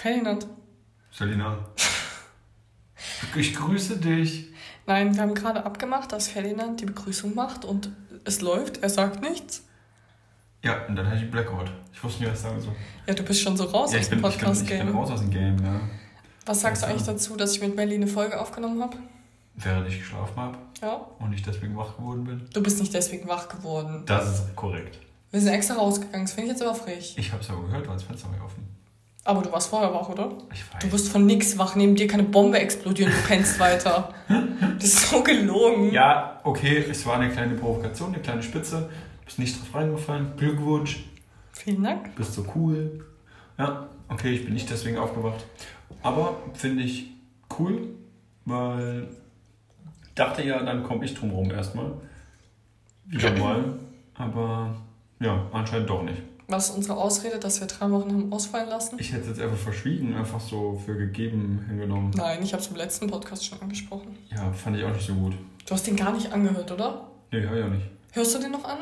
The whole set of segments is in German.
Ferdinand. Selina. Ich grüße dich. Nein, wir haben gerade abgemacht, dass Ferdinand die Begrüßung macht und es läuft, er sagt nichts. Ja, und dann hatte ich Blackout. Ich wusste nicht, was ich sagen soll. Ja, du bist schon so raus ja, aus dem bin, ich, bin, Podcast-Game. raus aus dem Game, ja. Was sagst du Ja. eigentlich dazu, dass ich mit Melly eine Folge aufgenommen habe? Während ich geschlafen habe Ja. und ich deswegen wach geworden bin. Du bist nicht deswegen wach geworden. Das ist korrekt. Wir sind extra rausgegangen, das finde ich jetzt aber frech. Ich habe es aber gehört, weil das Fenster war offen. Aber du warst vorher wach, oder? Ich weiß. Du wirst von nix wach, neben dir keine Bombe explodieren, du pennst weiter. Das ist so gelogen. Ja, okay, es war eine kleine Provokation, eine kleine Spitze. Du bist nicht drauf reingefallen. Glückwunsch, Vielen Dank. bist so cool. Ja, okay, ich bin nicht deswegen aufgewacht. Aber finde ich cool, weil ich dachte ja, dann komme ich drum rum erstmal. Wieder mal. Aber ja, anscheinend doch nicht. Was ist unsere Ausrede, dass wir drei Wochen haben ausfallen lassen? Ich hätte es jetzt einfach verschwiegen, einfach so für gegeben hingenommen. Nein, ich habe es im letzten Podcast schon angesprochen. Ja, fand ich auch nicht so gut. Du hast den gar nicht angehört, oder? Nee, hör ja nicht. Hörst du den noch an?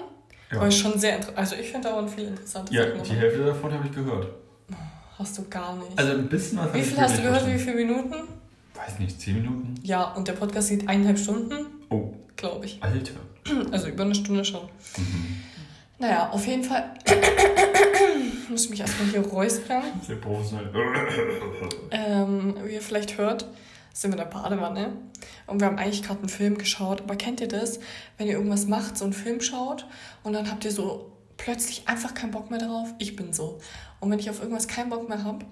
Ja, Weil schon sehr inter- Also ich finde da waren viele interessante ja Sachen die dabei. Hälfte davon habe ich gehört. Hast du gar nicht. Also ein bisschen was wie viel ich hast du gehört? Wie verstanden. viele Minuten? Weiß nicht, 10 Minuten? Ja, und der Podcast geht eineinhalb Stunden, Oh, glaube ich. Alter. Also über eine Stunde schon. Mhm. Naja, auf jeden Fall. ich muss mich erstmal hier räuspern. Sehr professionell. Ähm, wie ihr vielleicht hört, sind wir in der Badewanne. Und wir haben eigentlich gerade einen Film geschaut. Aber kennt ihr das, wenn ihr irgendwas macht, so einen Film schaut und dann habt ihr so plötzlich einfach keinen Bock mehr darauf? Ich bin so. Und wenn ich auf irgendwas keinen Bock mehr habe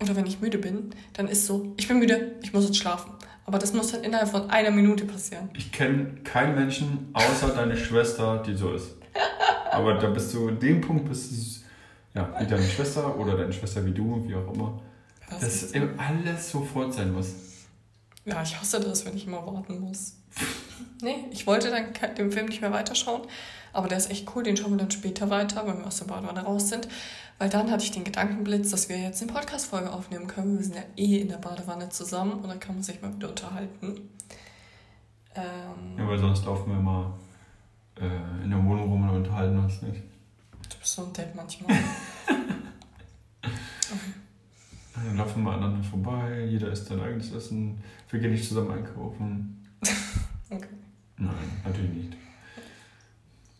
oder wenn ich müde bin, dann ist so, ich bin müde, ich muss jetzt schlafen. Aber das muss dann innerhalb von einer Minute passieren. Ich kenne keinen Menschen außer deine Schwester, die so ist. Aber da bist du, in dem Punkt bist du, ja, wie deine Schwester oder deine Schwester wie du, wie auch immer. Was Dass ist- eben alles sofort sein muss. Ja, ich hasse das, wenn ich immer warten muss. nee, ich wollte dann den Film nicht mehr weiterschauen, aber der ist echt cool, den schauen wir dann später weiter, wenn wir aus der Badewanne raus sind. Weil dann hatte ich den Gedankenblitz, dass wir jetzt eine Podcast-Folge aufnehmen können. Wir sind ja eh in der Badewanne zusammen und dann kann man sich mal wieder unterhalten. Ähm, Ja, weil sonst laufen wir mal äh, in der Wohnung rum und unterhalten uns nicht. Du bist so ein Date manchmal. Dann laufen wir aneinander vorbei, jeder isst sein eigenes Essen. Wir gehen nicht zusammen einkaufen. Okay. Nein, natürlich nicht.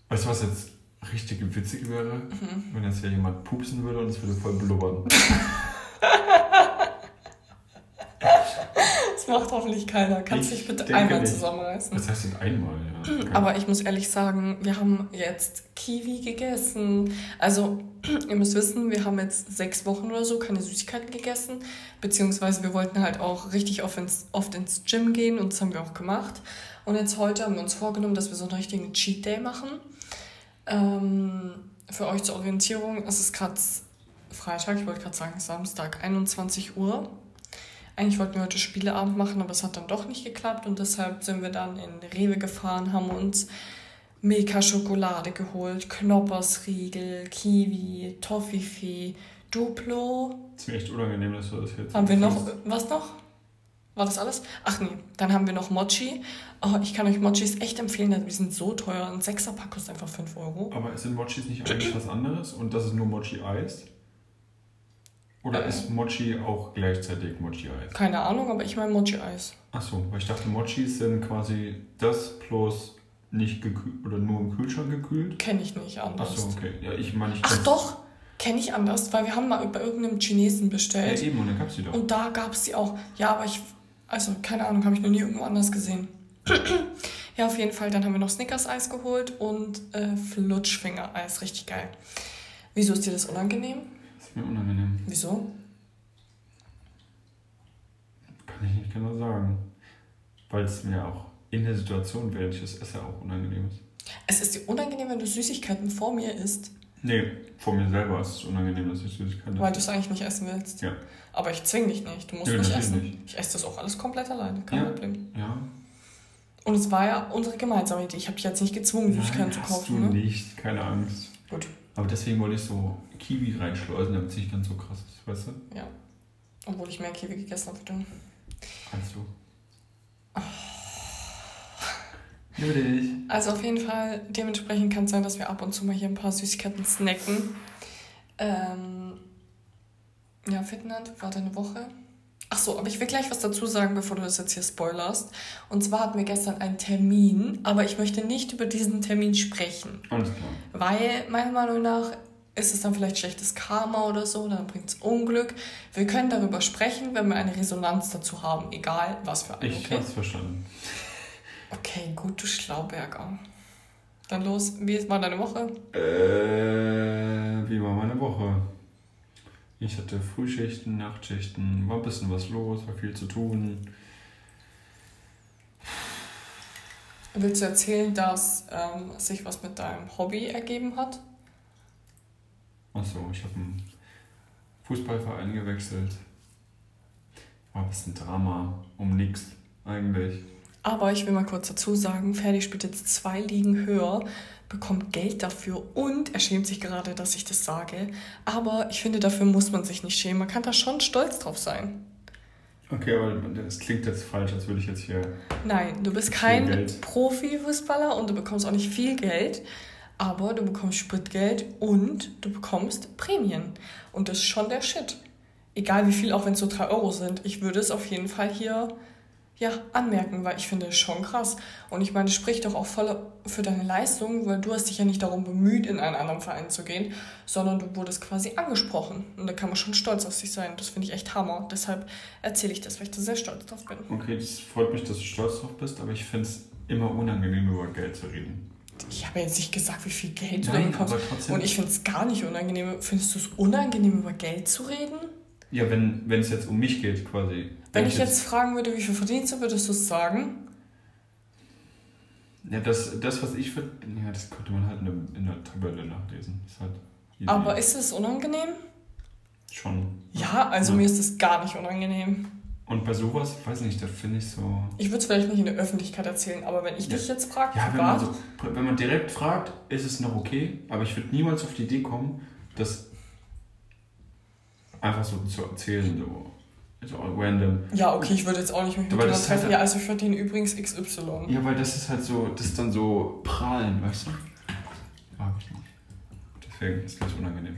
Weißt du, was jetzt richtig witzig wäre? Mhm. Wenn jetzt hier jemand pupsen würde und es würde voll blubbern. Das macht hoffentlich keiner. Kannst dich bitte einmal nicht. zusammenreißen? Das heißt denn einmal, ja. Aber ich muss ehrlich sagen, wir haben jetzt Kiwi gegessen. Also, ihr müsst wissen, wir haben jetzt sechs Wochen oder so keine Süßigkeiten gegessen. Beziehungsweise wir wollten halt auch richtig oft ins, oft ins Gym gehen und das haben wir auch gemacht. Und jetzt heute haben wir uns vorgenommen, dass wir so einen richtigen Cheat Day machen. Ähm, für euch zur Orientierung, es ist gerade Freitag, ich wollte gerade sagen Samstag, 21 Uhr. Eigentlich wollten wir heute Spieleabend machen, aber es hat dann doch nicht geklappt und deshalb sind wir dann in Rewe gefahren, haben uns Milka Schokolade geholt, Knoppersriegel, Kiwi, Toffifee, Duplo. ist mir echt unangenehm, dass du das jetzt. Haben wir noch, was noch? War das alles? Ach nee, dann haben wir noch Mochi. Oh, ich kann euch Mochis echt empfehlen, die sind so teuer. Ein Sechserpack kostet einfach 5 Euro. Aber sind Mochis nicht eigentlich was anderes und das ist nur Mochi-Eis? Oder ist Mochi auch gleichzeitig Mochi-Eis? Keine Ahnung, aber ich meine Mochi-Eis. Achso, weil ich dachte, Mochis sind quasi das plus nicht gekühlt oder nur im Kühlschrank gekühlt. Kenne ich nicht anders. Achso, okay. Ja, ich meine, ich Ach doch, kenne ich anders, weil wir haben mal bei irgendeinem Chinesen Ja, bestellt. eben, und dann gab's die doch. Und da gab es die auch. Ja, aber ich, also keine Ahnung, habe ich noch nie irgendwo anders gesehen. ja, auf jeden Fall. Dann haben wir noch Snickers-Eis geholt und äh, Flutschfinger-Eis. Richtig geil. Wieso ist dir das unangenehm? Ist mir unangenehm. Wieso? Kann ich nicht genau sagen. Weil es mir auch in der Situation, während ich das esse, auch unangenehm ist. Es ist dir unangenehm, wenn du Süßigkeiten vor mir isst, Nee, vor mir selber ist es unangenehm, dass ich Süßigkeiten weil du es eigentlich nicht essen willst. Ja. Aber ich zwing dich nicht. Du musst Nö, nicht essen. nicht. Ich esse das auch alles komplett alleine. Kein Ja. Problem. Ja. Und es war ja unsere gemeinsame Idee. Ich habe dich jetzt nicht gezwungen, Süßigkeiten zu hast kaufen. du Ne? nicht, keine Angst. Gut. Aber deswegen wollte ich so Kiwi reinschleusen, damit es nicht ganz so krass ist, weißt du? Ja. Obwohl ich mehr Kiwi gegessen habe. du. Kannst du. Liebe dich. Also auf jeden Fall, dementsprechend kann es sein, dass wir ab und zu mal hier ein paar Süßigkeiten snacken. Ähm, ja, Ja, Ferdinand, war deine Woche? Ach so, aber ich will gleich was dazu sagen, bevor du das jetzt hier spoilerst. Und zwar hatten wir gestern einen Termin, aber ich möchte nicht über diesen Termin sprechen. Alles klar. Weil meiner Meinung nach ist es dann vielleicht schlechtes Karma oder so, dann bringt es Unglück. Wir können darüber sprechen, wenn wir eine Resonanz dazu haben, egal was für eine. Ich okay? hab's verstanden. Okay, gut, du Schlauberger. Dann los, wie war deine Woche? Äh, wie war meine Woche? Ich hatte Frühschichten, Nachtschichten, war ein bisschen was los, war viel zu tun. Willst du erzählen, dass ähm, sich was mit deinem Hobby ergeben hat? Achso, ich habe einen Fußballverein gewechselt. War ein bisschen Drama, um nichts eigentlich. Aber ich will mal kurz dazu sagen, Ferdi spielt jetzt zwei Ligen höher, bekommt Geld dafür und er schämt sich gerade, dass ich das sage. Aber ich finde, dafür muss man sich nicht schämen. Man kann da schon stolz drauf sein. Okay, aber das klingt jetzt falsch, als würde ich jetzt hier. Nein, du bist kein. Profifußballer und du bekommst auch nicht viel Geld, aber du bekommst Spritgeld und du bekommst Prämien. Und das ist schon der Shit. Egal wie viel, auch wenn es so 3 Euro sind. Ich würde es auf jeden Fall hier ja, anmerken, weil ich finde es schon krass. Und ich meine, es spricht doch auch voll für deine Leistung, weil du hast dich ja nicht darum bemüht, in einen anderen Verein zu gehen, sondern du wurdest quasi angesprochen. Und da kann man schon stolz auf sich sein. Das finde ich echt Hammer. Deshalb erzähle ich das, weil ich da sehr stolz drauf bin. Okay, das freut mich, dass du stolz drauf bist, aber ich finde es immer unangenehm, über Geld zu reden. Ich habe jetzt nicht gesagt, wie viel Geld du Nein, da bekommst. aber trotzdem- Und ich finde es gar nicht unangenehm. Findest du es unangenehm, über Geld zu reden? Ja, wenn wenn es jetzt um mich geht, quasi. Wenn ich jetzt fragen würde, wie viel verdienst du, würdest du es sagen? Ja, das, das was ich für. Ja, das könnte man halt in der, in der Tabelle nachlesen. Ist halt. Aber ist es unangenehm? Schon. Ja, also Ja. mir ist es gar nicht unangenehm. Und bei sowas, ich weiß nicht, da finde ich so. Ich würde es vielleicht nicht in der Öffentlichkeit erzählen, aber wenn ich Ja. dich jetzt frage, Ja, wenn man, so, wenn man direkt fragt, ist es noch okay, aber ich würde niemals auf die Idee kommen, das einfach so zu erzählen, so, so random. ja, okay, ich würde jetzt auch nicht mich mit jemandem ist treffen. halt- Ja, also ich verdiene übrigens XY. Ja, weil das ist halt so, das ist dann so prahlen, weißt du? Mag ich nicht. Deswegen ist das unangenehm.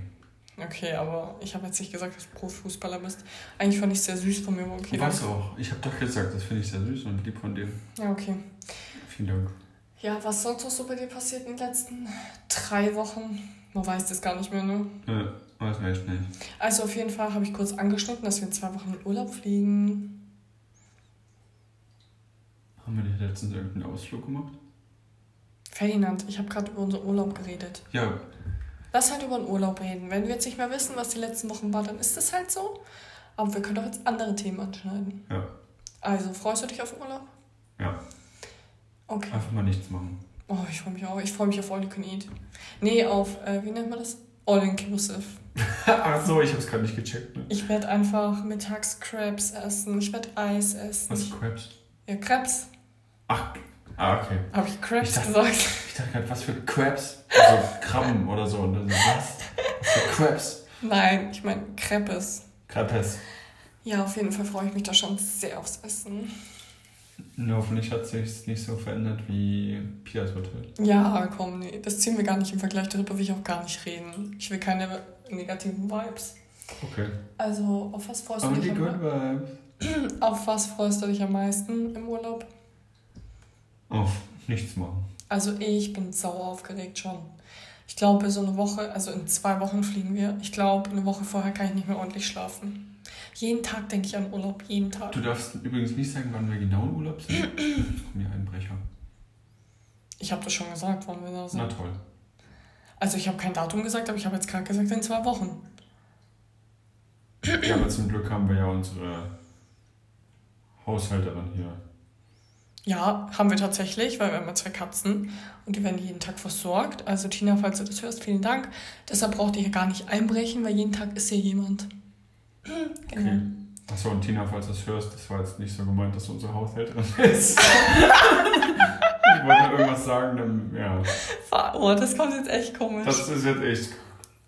Okay, aber ich habe jetzt nicht gesagt, dass du Profifußballer bist. Eigentlich fand ich es sehr süß von mir, aber okay. Danke. auch, ich habe doch gesagt, das finde ich sehr süß und lieb von dir. Ja, okay. Vielen Dank. Ja, was sonst noch so bei dir passiert in den letzten drei Wochen? Man weiß das gar nicht mehr, ne? Ja, weiß echt nicht. Also auf jeden Fall habe ich kurz angeschnitten, dass wir in zwei Wochen in Urlaub fliegen. Haben wir nicht letztens irgendeinen Ausflug gemacht? Ferdinand, ich habe gerade über unseren Urlaub geredet. Ja, Lass halt über den Urlaub reden. Wenn wir jetzt nicht mehr wissen, was die letzten Wochen war, dann ist das halt so. Aber wir können doch jetzt andere Themen anschneiden. ja, Also, freust du dich auf den Urlaub? ja. Okay. Einfach mal nichts machen. Oh, ich freue mich auch. Ich freue mich auf All You Can Eat. Nee, auf, äh, wie nennt man das? All Inclusive. Ach so, ich habe es gerade nicht gecheckt. Ne? Ich werde einfach mittags Crabs essen. Ich werde Eis essen. Was, Crabs? Ja, Crabs. Ach, ah, okay. Habe ich Crabs Ich dachte- gesagt? Ich dachte gerade, was für Crabs? Also Krabben oder so. Und dann, so, was? Was für Crabs? Nein, ich meine Crepes. Crabes. Ja, auf jeden Fall freue ich mich da schon sehr aufs Essen. Nur hoffentlich hat sich nicht so verändert wie Pias Hotel. Ja, komm, nee, das ziehen wir gar nicht im Vergleich. Darüber will ich auch gar nicht reden. Ich will keine negativen Vibes. Okay. Also, auf was freust du dich am good vibes. Auf was freust du dich am meisten im Urlaub? Auf nichts machen. Also, ich bin sauer aufgeregt schon. Ich glaube, so eine Woche, also in zwei Wochen fliegen wir. Ich glaube, eine Woche vorher kann ich nicht mehr ordentlich schlafen. Jeden Tag denke ich an Urlaub, jeden Tag. Du darfst übrigens nicht sagen, wann wir genau in Urlaub sind. Hier Einbrecher. Ich habe das schon gesagt, wann wir da sind. Na toll. Also, ich habe kein Datum gesagt, aber ich habe jetzt gerade gesagt, in zwei Wochen. Ja, aber zum Glück haben wir ja unsere Haushälterin hier. Ja, haben wir tatsächlich, weil wir haben ja zwei Katzen und die werden jeden Tag versorgt. Also Tina, falls du das hörst, vielen Dank. Deshalb braucht ihr hier gar nicht einbrechen, weil jeden Tag ist hier jemand. Genau. Okay. Achso, und Tina, falls du das hörst, das war jetzt nicht so gemeint, dass du unsere Haushälterin bist. ich wollte irgendwas sagen, dann, ja. Oh, das kommt jetzt echt komisch. Das ist jetzt echt.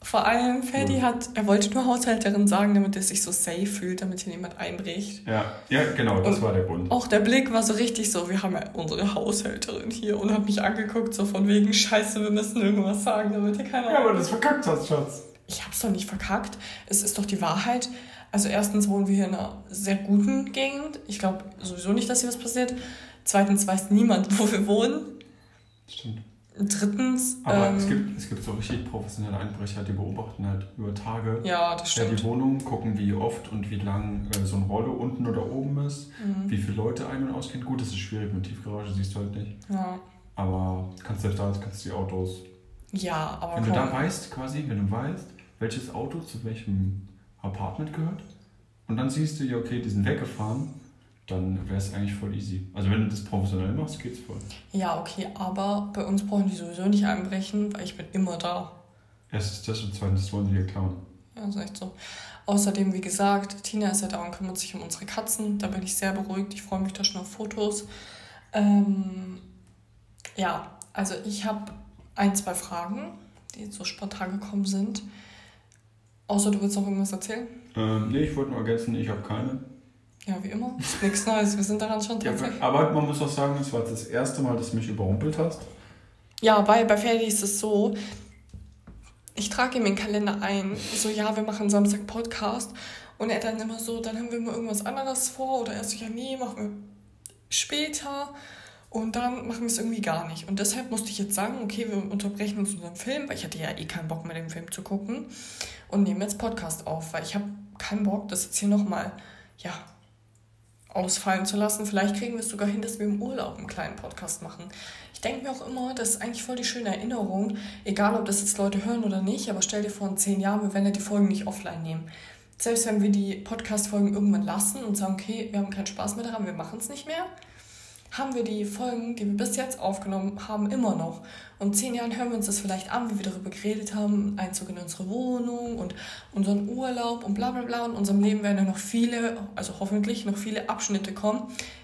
Vor allem, Ferdi hat, er wollte nur Haushälterin sagen, damit er sich so safe fühlt, damit hier niemand einbricht. Ja, ja genau, das Und- war der Grund. Auch der Blick war so richtig so, wir haben ja unsere Haushälterin hier und hat mich angeguckt, so von wegen, scheiße, wir müssen irgendwas sagen, damit hier keiner... Ja, aber das verkackt hast, Schatz. Ich hab's doch nicht verkackt. Es ist doch die Wahrheit. Also erstens wohnen wir hier in einer sehr guten Gegend. Ich glaube sowieso nicht, dass hier was passiert. Zweitens weiß niemand, wo wir wohnen. Stimmt. Drittens. Aber ähm, es, gibt, es gibt so richtig professionelle Einbrecher, die beobachten halt über Tage Ja, das stimmt. die Wohnung, gucken, wie oft und wie lang äh, so ein Rollo unten oder oben ist, Mhm. wie viele Leute ein- und ausgehen. Gut, das ist schwierig mit Tiefgarage, siehst du halt nicht. Ja. Aber kannst du da kannst du die Autos. ja, aber Wenn du komm. da weißt, quasi, wenn du weißt, welches Auto zu welchem Apartment gehört, und dann siehst du, ja, okay, die sind weggefahren, dann wäre es eigentlich voll easy. Also wenn du das professionell machst, geht's voll. Ja, okay, aber bei uns brauchen die sowieso nicht einbrechen, weil ich bin immer da. Erstens das und zweitens wollen sie dir klauen. Ja, ist echt so. Außerdem, wie gesagt, Tina ist ja da und kümmert sich um unsere Katzen. Da bin ich sehr beruhigt. Ich freue mich da schon auf Fotos. Ähm, ja, also ich habe ein, zwei Fragen, die jetzt so spontan gekommen sind. Außer du willst noch irgendwas erzählen? Ähm, nee, ich wollte nur ergänzen, ich habe keine. Ja, wie immer. Ist nichts Neues. Wir sind daran schon Ja, tatsächlich. aber man muss auch sagen, es war das erste Mal, dass du mich überrumpelt hast. Ja, bei, bei Ferdi ist es so, ich trage ihm den Kalender ein, so, ja, wir machen Samstag Podcast. Und er dann immer so, dann haben wir immer irgendwas anderes vor. Oder er so, ja, nee, machen wir später. Und dann machen wir es irgendwie gar nicht. Und deshalb musste ich jetzt sagen, okay, wir unterbrechen uns unseren Film, weil ich hatte ja eh keinen Bock mehr, den Film zu gucken. Und nehmen jetzt Podcast auf, weil ich habe keinen Bock, das jetzt hier nochmal, ja, ausfallen zu lassen. Vielleicht kriegen wir es sogar hin, dass wir im Urlaub einen kleinen Podcast machen. Ich denke mir auch immer, das ist eigentlich voll die schöne Erinnerung, egal ob das jetzt Leute hören oder nicht, aber stell dir vor, in zehn Jahren, wir werden ja die Folgen nicht offline nehmen. Selbst wenn wir die Podcast-Folgen irgendwann lassen und sagen, okay, wir haben keinen Spaß mehr daran, wir machen es nicht mehr, haben wir die Folgen, die wir bis jetzt aufgenommen haben, immer noch. Und in zehn Jahren hören wir uns das vielleicht an, wie wir darüber geredet haben, Einzug in unsere Wohnung und unseren Urlaub und bla bla bla. Und in unserem Leben werden ja noch viele, also hoffentlich noch viele Abschnitte kommen,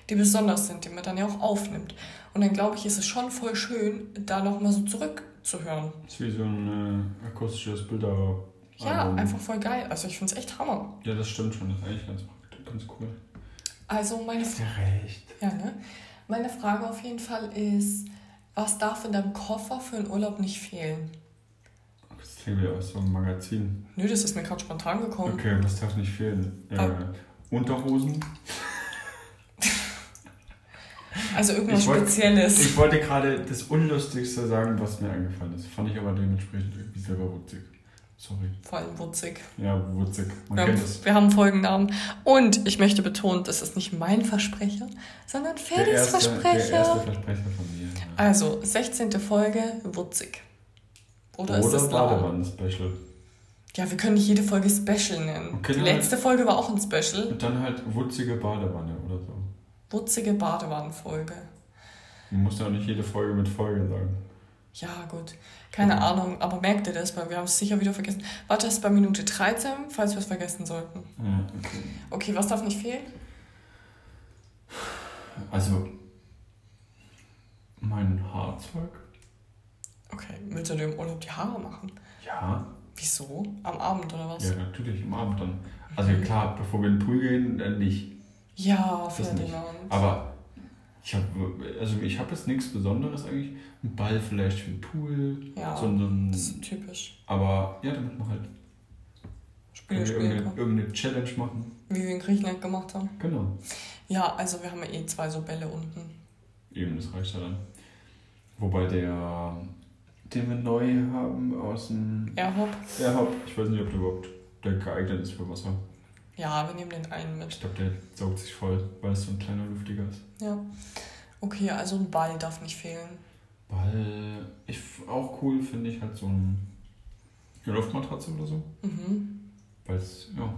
die besonders sind, die man dann ja auch aufnimmt. Und dann glaube ich, ist es schon voll schön, da nochmal so zurückzuhören. Das ist wie so ein äh, akustisches Bilder. Ja, einfach voll geil. Also ich finde es echt Hammer. Ja, das stimmt schon. Das ist eigentlich ganz, ganz cool. Also meine, recht. ja, ne? Meine Frage auf jeden Fall ist, was darf in deinem Koffer für einen Urlaub nicht fehlen? Das klingt wie aus so einem Magazin. Nö, das ist mir gerade spontan gekommen. Okay, was darf nicht fehlen? Äh, Ah. Unterhosen. Also irgendwas Ich wollt- Spezielles. Ich wollte gerade das Unlustigste sagen, was mir eingefallen ist. Fand ich aber dementsprechend irgendwie selber wutzig. Sorry. Vor allem wutzig. Ja, wutzig. Man Wir kennt haben, es. wir haben Folgennamen. Und ich möchte betonen, das ist nicht mein Versprecher, sondern Der Ferdis erste, Versprecher. der erste Versprecher von mir. Ja. Also, 16. Folge, wutzig. Oder, ist Oder es lau? Badewannen-Special. Ja, wir können nicht jede Folge Special nennen. Okay, Die dann- letzte Folge war auch ein Special. Und dann halt wutzige Badewanne oder so. Wutzige Badewannenfolge. Du musst ja auch nicht jede Folge mit Folge sagen. Ja, gut. Keine Ahnung, aber merkt ihr das, weil wir haben es sicher wieder vergessen. Warte, das ist bei Minute 13, falls wir es vergessen sollten. Ja, okay. Okay, was darf nicht fehlen? Also, mein Haarzeug? Okay, willst du dir im Urlaub die Haare machen? Ja. Wieso? Am Abend oder was? Ja, natürlich, im Abend dann. Also klar, bevor wir in den Pool gehen, dann nicht. Ja. Ferdinand. Aber ich habe also ich habe jetzt nichts Besonderes eigentlich. Ein Ball vielleicht für den Pool. Ja, So, so ein, Das ist typisch. aber ja, damit man halt Spiele spielen irgendeine, irgendeine Challenge machen. Wie wir in Griechenland gemacht haben. Genau. Ja, also wir haben ja eh zwei so Bälle unten. Eben, das reicht ja dann. Wobei der, den wir neu haben aus dem Airhop. Airhop, ich weiß nicht, ob der überhaupt der geeignet ist für Wasser. Ja, wir nehmen den einen mit. Ich glaube, der saugt sich voll, weil es so ein kleiner luftiger ist. Ja. Okay, also ein Ball darf nicht fehlen. Weil ich auch cool finde ich halt so ein, eine Luftmatratze oder so. Mhm. Weil es, ja,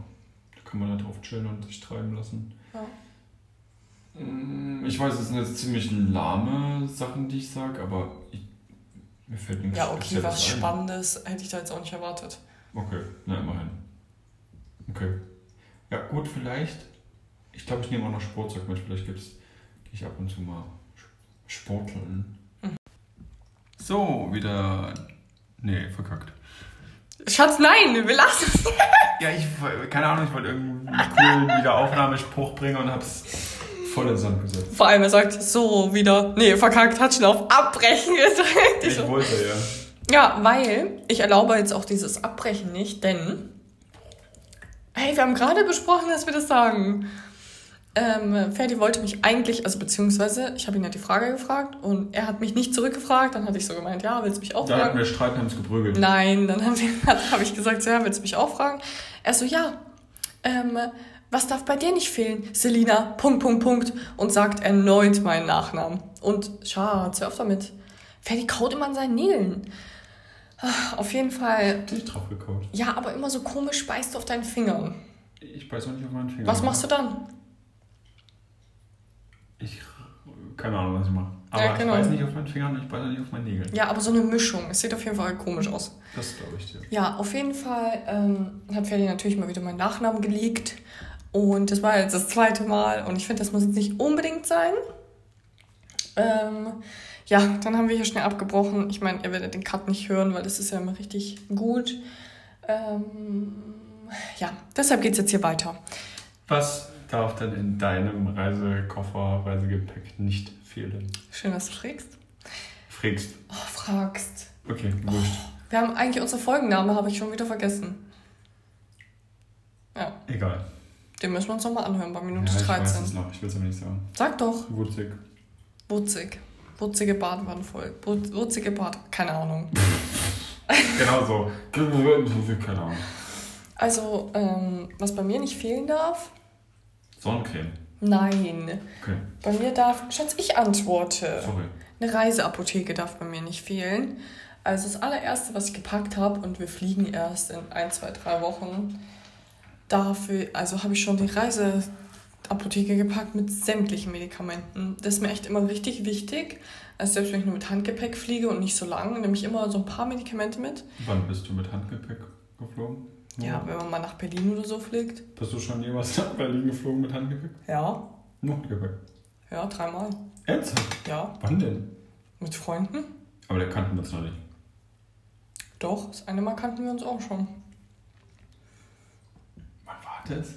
da kann man halt drauf chillen und sich treiben lassen. Ja. Mm, Ich weiß, es sind jetzt ziemlich lahme Sachen, die ich sage, aber ich, mir fällt nichts Ja, okay, was ein. Spannendes hätte ich da jetzt auch nicht erwartet. Okay, na immerhin. Okay. Ja, gut, vielleicht. Ich glaube, ich nehme auch noch Sportzeug mit. Vielleicht gibt's, gehe ich ab und zu mal sporteln. Mhm. So, wieder. Nee, verkackt. Schatz, nein, wir lassen es. Ja, ich, keine Ahnung, ich wollte irgendeinen coolen Wiederaufnahmespruch bringen und hab's voll ins Sand gesetzt. Vor allem, er sagt so wieder, nee, verkackt, hat schon auf Abbrechen gedrückt. Ich Ich so, wollte, ja. Ja, weil ich erlaube jetzt auch dieses Abbrechen nicht, denn Hey, wir haben gerade besprochen, dass wir das sagen. Ähm, Ferdi wollte mich eigentlich, also beziehungsweise, ich habe ihn ja die Frage gefragt und er hat mich nicht zurückgefragt. Dann hatte ich so gemeint, ja, willst du mich auch Da hatten fragen? wir Streit und haben es geprügelt. Nein, dann habe hab ich gesagt, so, ja, willst du mich auch fragen? Er so, ja, ähm, was darf bei dir nicht fehlen? Selina, Punkt, Punkt, Punkt. Und sagt erneut meinen Nachnamen. Und Schatz, hör auf damit. Ferdi kaut immer an seinen Nägeln. Auf jeden Fall. Hab dich drauf gekaut. Ja, aber immer so komisch beißt du auf deinen Fingern. Ich beiß auch nicht auf meinen Finger. Was machst du dann? Ich. Keine Ahnung, was ich mache. Aber Ja, genau. ich beiß nicht auf meinen Fingern und ich beiß auch nicht auf meinen Nägeln. Ja, aber so eine Mischung. Es sieht auf jeden Fall komisch aus. Das glaube ich dir. Ja, auf jeden Fall ähm, hat Ferdi natürlich mal wieder meinen Nachnamen geleakt. Und das war jetzt das zweite Mal. Und ich finde, das muss jetzt nicht unbedingt sein. Ähm, ja, dann haben wir hier schnell abgebrochen. Ich meine, ihr werdet den Cut nicht hören, weil das ist ja immer richtig gut. Ähm, ja, deshalb geht es jetzt hier weiter. Was darf denn in deinem Reisekoffer, Reisegepäck nicht fehlen? Schön, dass du fragst. Frägst. Oh, fragst. Okay, wurscht. Wir haben eigentlich unsere Folgenname, habe ich schon wieder vergessen. Ja, Egal. den müssen wir uns nochmal anhören bei Minute ja, ich 13. weiß es noch, ich will es aber nicht sagen. Sag doch. Wurzig. Wutzig. Wutzige Badewanne Wutzige Bad. Keine Ahnung. Genau so. Keine Ahnung. Also, ähm, was bei mir nicht fehlen darf? Sonnencreme. Nein. Okay, Bei mir darf. Schatz, ich antworte. sorry. Eine Reiseapotheke darf bei mir nicht fehlen. Also das allererste, was ich gepackt habe, und wir fliegen erst in ein, zwei, drei Wochen, dafür, also habe ich schon die Reiseapotheke gepackt mit sämtlichen Medikamenten. Das ist mir echt immer richtig wichtig. Also selbst wenn ich nur mit Handgepäck fliege und nicht so lang, nehme ich immer so ein paar Medikamente mit. Wann bist du mit Handgepäck geflogen? Ja, wenn man mal nach Berlin oder so fliegt. Bist du schon jemals nach Berlin geflogen mit Handgepäck? Ja. Nur Handgepäck. Ja, dreimal. Ernsthaft? Ja. Wann denn? Mit Freunden? Aber der kannten wir uns noch nicht. Doch, das eine Mal kannten wir uns auch schon. Wann war das?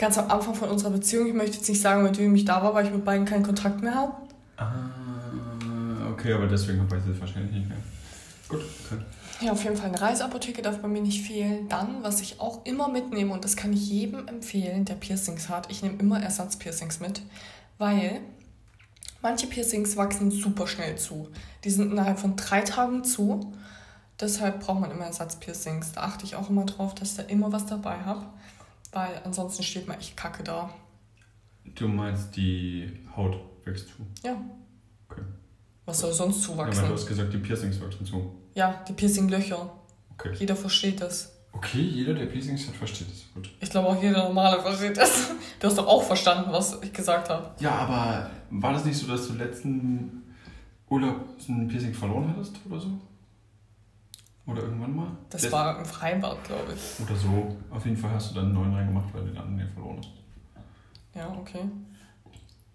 Ganz am Anfang von unserer Beziehung, ich möchte jetzt nicht sagen, mit wem ich da war, weil ich mit beiden keinen Kontakt mehr habe. Ah, okay, aber deswegen weiß ich es wahrscheinlich nicht mehr. Gut, okay. Ja, auf jeden Fall eine Reiseapotheke darf bei mir nicht fehlen. Dann, was ich auch immer mitnehme, und das kann ich jedem empfehlen, der Piercings hat, ich nehme immer Ersatzpiercings mit, weil manche Piercings wachsen super schnell zu. Die sind innerhalb von drei Tagen zu. Deshalb braucht man immer Ersatzpiercings. Da achte ich auch immer drauf, dass ich da immer was dabei habe, weil ansonsten steht man echt kacke da. Du meinst, die Haut wächst zu. Ja. Okay. Was soll sonst Ja, weil du zuwachsen? hast gesagt, die Piercings wachsen zu. Ja, die Piercinglöcher. Okay. Jeder versteht das. Okay, jeder, der Piercings hat, versteht es. Gut. Ich glaube auch jeder normale versteht das. Du hast doch auch verstanden, was ich gesagt habe. Ja, aber war das nicht so, dass du letzten Urlaub ein Piercing verloren hattest oder so? Oder irgendwann mal? Das Letzt- war im Freibad, glaube ich. Oder so. Auf jeden Fall hast du dann einen neuen reingemacht, weil du den anderen ja verloren hast. Ja, okay.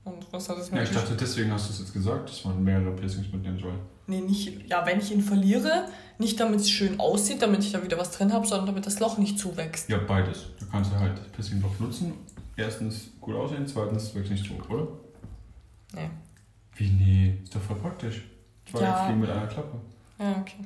Und was hat das Ja, mit ich dachte, deswegen hast du es jetzt gesagt, dass man mehrere Piercings mitnehmen soll. Nee, nicht. Ja, wenn ich ihn verliere, nicht damit es schön aussieht, damit ich da wieder was drin habe, sondern damit das Loch nicht zuwächst. Ja, beides. Du kannst ja halt das Piercing-Loch nutzen. Erstens gut aussehen, zweitens wächst nicht zu, oder? Nee. Wie, nee, ist doch voll praktisch. Zwei Ja. Fliegen mit einer Klappe. Ja, okay.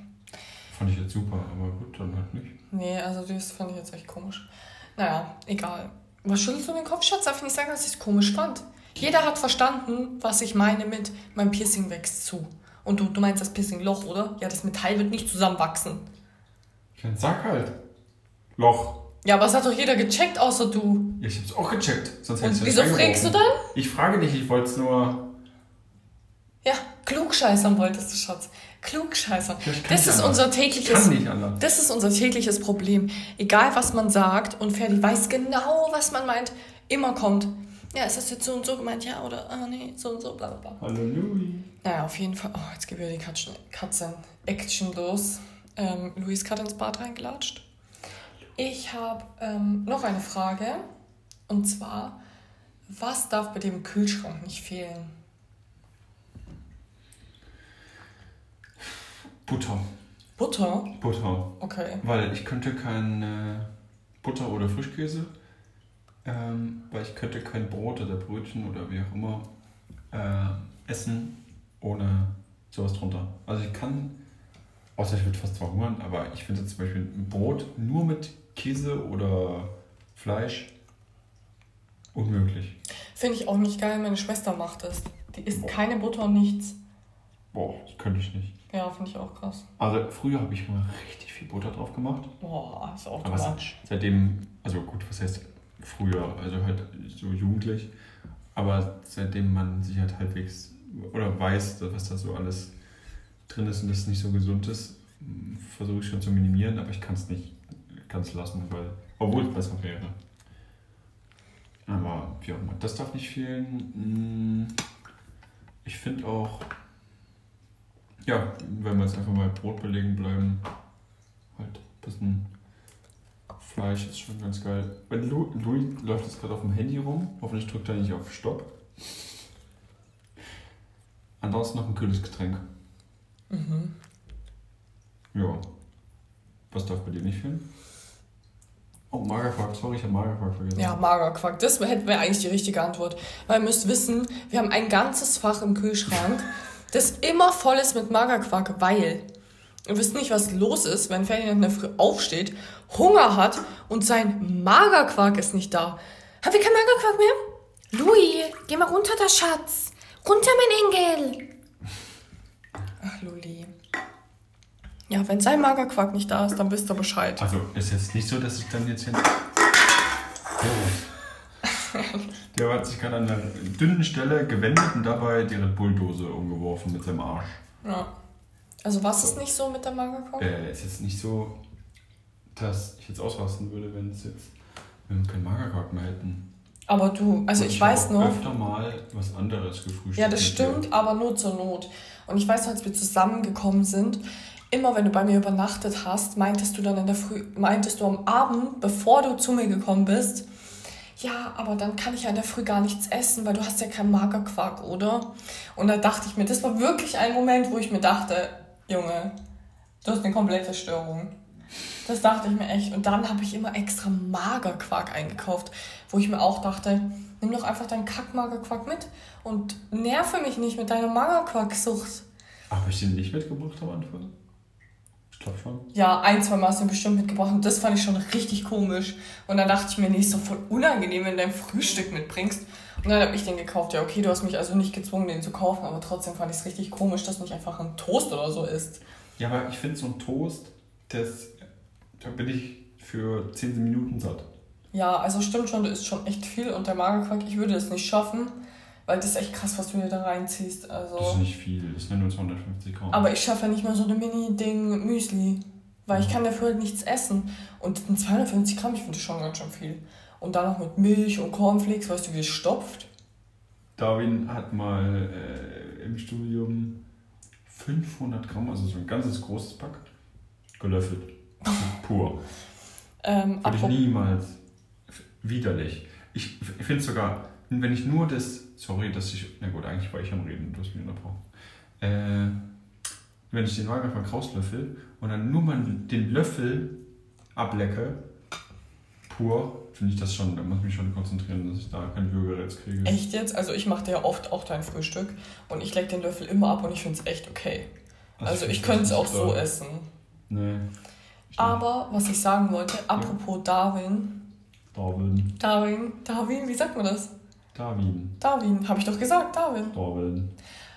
Fand ich jetzt super, aber gut, dann halt nicht. Nee, also das fand ich jetzt echt komisch. Naja, egal. Was schüttelst du den Kopf, Schatz? Darf ich nicht sagen, dass ich es komisch fand? Jeder hat verstanden, was ich meine mit mein Piercing wächst zu. Und du, du meinst das Piercing-Loch, oder? Ja, das Metall wird nicht zusammenwachsen. Kein Sack halt. Loch. Ja, aber das hat doch jeder gecheckt, außer du. Ja, ich hab's auch gecheckt. Sonst Und wieso fragst du dann? Ich frage nicht, ich wollte es nur. Ja, klugscheißern wolltest du, Schatz. Kann Das ist anders. unser Ich tägliches. Das ist unser tägliches Problem. Egal, was man sagt, und Ferdi weiß genau, was man meint, immer kommt. Ja, ist das jetzt so und so gemeint? Ja, oder, ah, nee, so und so, bla, bla, bla. Halleluja. Naja, auf jeden Fall. Oh, jetzt geht wieder die Katzen, Katzen Action los. Ähm, Luis gerade ins Bad reingelatscht. Ich habe ähm, noch eine Frage. Und zwar, was darf bei dem Kühlschrank nicht fehlen? Butter. Butter? Butter. Okay. Weil ich könnte kein äh, Butter oder Frischkäse, ähm, weil ich könnte kein Brot oder Brötchen oder wie auch immer äh, essen ohne sowas drunter. Also ich kann Außer ich würde fast verhungern, aber ich finde zum Beispiel ein Brot nur mit Käse oder Fleisch unmöglich. Finde ich auch nicht geil, meine Schwester macht es. Die isst keine Butter und nichts. Boah, das könnte ich nicht. Ja, finde ich auch krass. Also früher habe ich mal richtig viel Butter drauf gemacht. Boah, ist auch Aber much. seitdem, also gut, was heißt früher, also halt so jugendlich, aber seitdem man sich halt halbwegs oder weiß, was da so alles drin ist und das nicht so gesund ist, versuche ich schon zu minimieren, aber ich kann es nicht ganz lassen, weil, obwohl es besser wäre. Aber wie auch immer, das darf nicht fehlen. Mm, Ich finde auch, ja, wenn wir jetzt einfach mal Brot belegen bleiben, halt ein bisschen Fleisch ist schon ganz geil. Wenn Lu, Louis läuft jetzt gerade auf dem Handy rum, hoffentlich drückt er nicht auf Stopp. Ansonsten noch ein kühles Getränk. Mhm. Ja. Was darf bei dir nicht fehlen? Oh, Magerquark, sorry, ich habe Magerquark vergessen. Ja, Magerquark. Das wäre wäre eigentlich die richtige Antwort. Weil ihr müsst wissen, wir haben ein ganzes Fach im Kühlschrank, das immer voll ist mit Magerquark, weil ihr wisst nicht, was los ist, wenn Ferdinand in der Früh aufsteht, Hunger hat und sein Magerquark ist nicht da. Haben wir kein Magerquark mehr? Louis, geh mal runter, der Schatz. Runter, mein Engel. Ach, Luli. Ja, wenn sein Magerquark nicht da ist, dann wisst ihr Bescheid. Also, ist jetzt nicht so, dass ich dann jetzt hin. Oh. Der hat sich gerade an einer dünnen Stelle gewendet und dabei die Red Bull-Dose umgeworfen mit seinem Arsch. Ja. Also was ist nicht so mit der Magerquark? Äh, ist jetzt nicht so, dass ich jetzt ausrasten würde, wenn es jetzt, wenn wir keinen Magerquark mehr hätten. Aber du, also Und ich hab weiß noch, öfter mal was anderes gefrühstückt. ja das mit dir. stimmt, aber nur zur Not. Und ich weiß noch, als wir zusammengekommen sind, immer wenn du bei mir übernachtet hast, meintest du dann in der Früh, meintest du am Abend, bevor du zu mir gekommen bist, ja, aber dann kann ich ja in der Früh gar nichts essen, weil du hast ja keinen Magerquark, oder? Und da dachte ich mir, das war wirklich ein Moment, wo ich mir dachte, Junge, du hast eine komplette Störung. Das dachte ich mir echt. Und dann habe ich immer extra Magerquark eingekauft, wo ich mir auch dachte, nimm doch einfach deinen Kackmagerquark mit und nerve mich nicht mit deiner Magerquarksucht. Habe ich den nicht mitgebracht am Anfang? Glaube schon. Ja, ein, zwei Mal hast du ihn bestimmt mitgebracht und das fand ich schon richtig komisch. Und dann dachte ich mir, nee, ist doch voll unangenehm, wenn du dein Frühstück mitbringst. Und dann habe ich den gekauft. Ja, okay, du hast mich also nicht gezwungen, den zu kaufen, aber trotzdem fand ich es richtig komisch, dass nicht einfach ein Toast oder so isst. Ja, aber ich finde so ein Toast, das, da bin ich für 10 Minuten satt. Ja, also stimmt schon, du isst schon echt viel und der Magerquark, ich würde es nicht schaffen, weil das ist echt krass, was du dir da reinziehst. Das ist Also. nicht viel, das sind nur 250 Gramm. Aber ich schaffe ja nicht mal so eine Mini-Ding Müsli, weil ich kann dafür halt nichts essen. Und ein 250 Gramm, ich finde das schon ganz schön viel. Und dann noch mit Milch und Cornflakes, weißt du, wie es stopft? Darwin hat mal äh, im Studium 500 Gramm, also so ein ganzes großes Pack, gelöffelt. Pur. Ähm, Würde ich niemals. Widerlich. Ich, ich finde sogar, wenn ich nur das. Sorry, dass ich. Na gut, eigentlich war ich am Reden, du hast mich unterbrochen. Äh, wenn ich den Magerquark rauslöffel und dann nur mal den Löffel ablecke, pur, finde ich das schon. Da muss ich mich schon konzentrieren, dass ich da kein Würgereiz kriege. Echt jetzt? Also ich mache dir ja oft auch dein Frühstück und ich leck den Löffel immer ab und ich finde es echt okay. Also ich find könnte es auch so essen. Nee. Ich Aber was ich sagen wollte, apropos Darwin. Darwin. Darwin, Darwin, wie sagt man das? Darwin. Darwin, habe ich doch gesagt, Darwin. Darwin.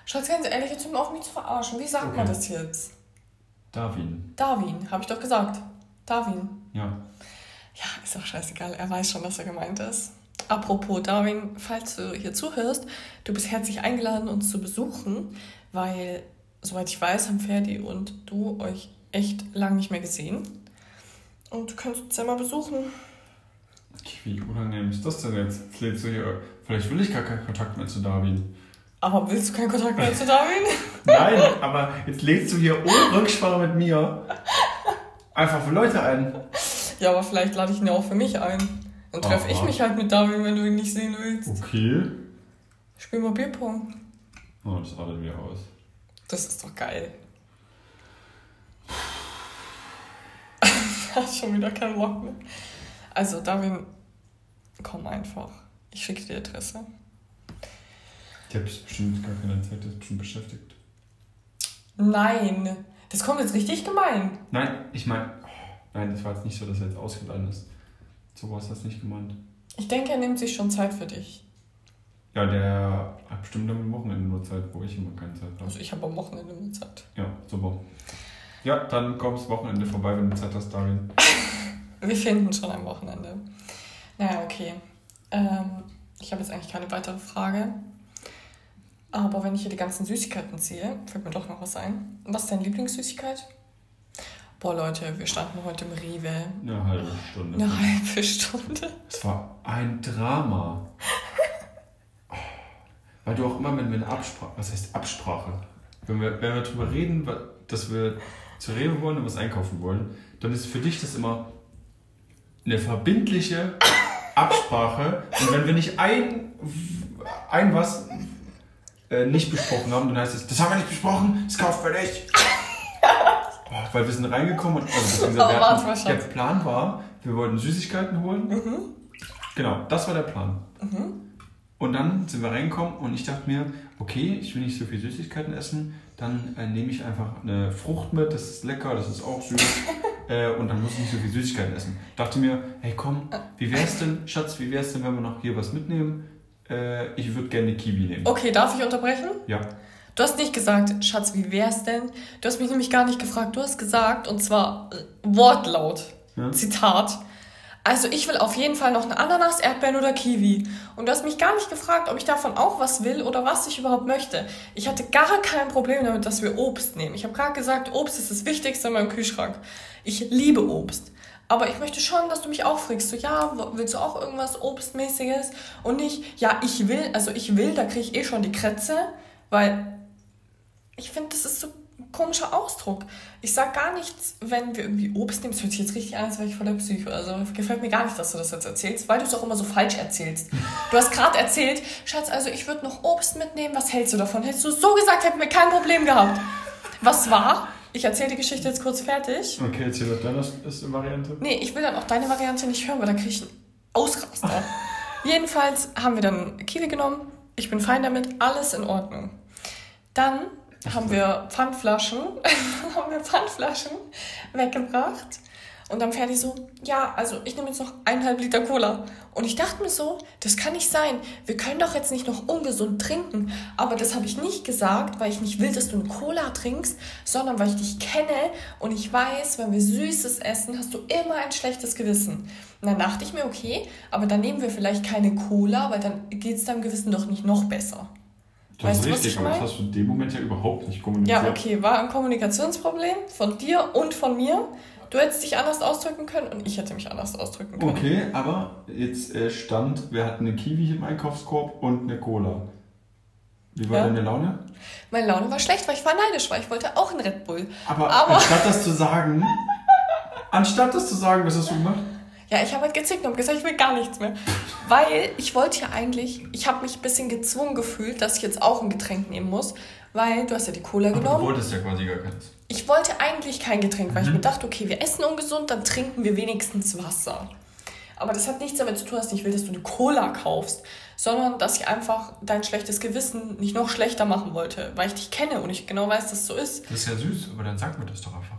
Schatz, ganz ehrlich, jetzt hör auf mich zu verarschen. Wie sagt man Okay. das jetzt? Darwin. Darwin, habe ich doch gesagt. Darwin. Ja. Ja, ist doch scheißegal. Er weiß schon, dass er gemeint ist. Apropos Darwin, falls du hier zuhörst, du bist herzlich eingeladen, uns zu besuchen, weil, soweit ich weiß, haben Ferdi und du euch echt lang nicht mehr gesehen. Und du kannst uns ja mal besuchen. Wie unangenehm ist das denn jetzt? Jetzt lädst du hier. Vielleicht will ich gar keinen Kontakt mehr zu Darwin. Aber willst du keinen Kontakt mehr zu Darwin? Nein, aber jetzt lädst du hier ohne Rücksprache mit mir einfach für Leute ein. Ja, aber vielleicht lade ich ihn ja auch für mich ein. Dann treffe ich mich halt mit Darwin, wenn du ihn nicht sehen willst. Okay. Spiel mal Bierpong. Oh, das artet wieder aus. Das ist doch geil. Hat schon wieder keinen Bock mehr. Also, Darwin, komm einfach. Ich schicke dir die Adresse. Ich habe bestimmt gar keine Zeit, das ist bestimmt beschäftigt. Nein, Das kommt jetzt richtig gemein. Nein, ich meine, nein, das war jetzt nicht so, dass er jetzt ausgeladen ist. So war es das nicht gemeint. Ich denke, er nimmt sich schon Zeit für dich. Ja, der hat bestimmt am Wochenende nur Zeit, wo ich immer keine Zeit habe. Also ich habe am Wochenende nur Zeit. Ja, super. Ja, dann kommst Wochenende vorbei, wenn du Zeit hast, Darin. Wir finden schon am Wochenende. Naja, okay. Ähm, ich habe jetzt eigentlich keine weitere Frage. Aber wenn ich hier die ganzen Süßigkeiten ziehe, fällt mir doch noch was ein. Was ist deine Lieblingssüßigkeit? Boah, Leute, wir standen heute im Rewe. Eine halbe Stunde. Eine halbe Stunde. Es war ein Drama. Weil du auch immer mit mir eine Absprache, was heißt Absprache? Wenn wir, wenn wir darüber reden, dass wir zur Rewe wollen und was einkaufen wollen, dann ist für dich das immer eine verbindliche Absprache. Und wenn wir nicht ein, ein was äh, nicht besprochen haben, dann heißt es, das haben wir nicht besprochen, das kauft wir nicht. Boah, weil wir sind reingekommen und also, oh, wir hatten, der Plan war, wir wollten Süßigkeiten holen. Mhm. Genau, das war der Plan. Mhm. Und dann sind wir reingekommen und ich dachte mir, okay, ich will nicht so viel Süßigkeiten essen, dann äh, nehme ich einfach eine Frucht mit, das ist lecker, das ist auch süß. äh, und dann muss ich nicht so viel Süßigkeiten essen. Dachte mir, hey komm, wie wär's denn, Schatz, wie wär's denn, wenn wir noch hier was mitnehmen? Äh, ich würde gerne Kiwi nehmen. Okay, darf ich unterbrechen? Ja. Du hast nicht gesagt, Schatz, wie wär's denn? Du hast mich nämlich gar nicht gefragt. Du hast gesagt, und zwar äh, Wortlaut, ja? Zitat, also ich will auf jeden Fall noch eine Ananas, Erdbeeren oder Kiwi. Und du hast mich gar nicht gefragt, ob ich davon auch was will oder was ich überhaupt möchte. Ich hatte gar kein Problem damit, dass wir Obst nehmen. Ich habe gerade gesagt, Obst ist das Wichtigste in meinem Kühlschrank. Ich liebe Obst. Aber ich möchte schon, dass du mich auch fragst, so ja, willst du auch irgendwas Obstmäßiges? Und nicht, ja, ich will, also ich will, da kriege ich eh schon die Krätze, weil ich finde, das ist so komischer Ausdruck. Ich sag gar nichts, wenn wir irgendwie Obst nehmen. Das hört sich jetzt richtig an, als wäre ich voll der Psycho. Also gefällt mir gar nicht, dass du das jetzt erzählst, weil du es auch immer so falsch erzählst. Du hast gerade erzählt, Schatz, also ich würde noch Obst mitnehmen. Was hältst du davon? Hättest du so gesagt, hätten wir kein Problem gehabt. Was war? Ich erzähle die Geschichte jetzt kurz fertig. Okay, erzähl doch deine Variante. Nee, ich will dann auch deine Variante nicht hören, weil dann kriege ich einen Ausraster. Jedenfalls haben wir dann Kiwi genommen. Ich bin fein damit, alles in Ordnung. Dann haben wir Pfandflaschen, haben wir Pfandflaschen weggebracht. Und dann Ferdi so, ja, also ich nehme jetzt noch eineinhalb Liter Cola. Und ich dachte mir so, das kann nicht sein. Wir können doch jetzt nicht noch ungesund trinken. Aber das habe ich nicht gesagt, weil ich nicht will, dass du eine Cola trinkst, sondern weil ich dich kenne und ich weiß, wenn wir Süßes essen, hast du immer ein schlechtes Gewissen. Und dann dachte ich mir, okay, aber dann nehmen wir vielleicht keine Cola, weil dann geht es deinem Gewissen doch nicht noch besser. Das weißt ist richtig, aber das hast du in dem Moment ja überhaupt nicht kommuniziert. Ja, okay, war ein Kommunikationsproblem von dir und von mir. Du hättest dich anders ausdrücken können und ich hätte mich anders ausdrücken können. Okay, aber jetzt äh, stand, wir hatten eine Kiwi im Einkaufskorb und eine Cola. Wie war ja. deine Laune? Meine Laune war schlecht, weil ich war neidisch, weil ich wollte auch einen Red Bull. Aber, aber anstatt das zu sagen, anstatt das zu sagen, was hast du gemacht? Ja, ich habe halt gezickt und gesagt, ich will gar nichts mehr. Weil ich wollte ja eigentlich, ich habe mich ein bisschen gezwungen gefühlt, dass ich jetzt auch ein Getränk nehmen muss, weil du hast ja die Cola Aber genommen. Du wolltest ja quasi gar keins. Ich wollte eigentlich kein Getränk, weil mhm. ich mir dachte, okay, wir essen ungesund, dann trinken wir wenigstens Wasser. Aber das hat nichts damit zu tun, dass ich nicht will, dass du eine Cola kaufst, sondern dass ich einfach dein schlechtes Gewissen nicht noch schlechter machen wollte, weil ich dich kenne und ich genau weiß, dass es so ist. Das ist ja süß, aber dann sag mir das doch einfach.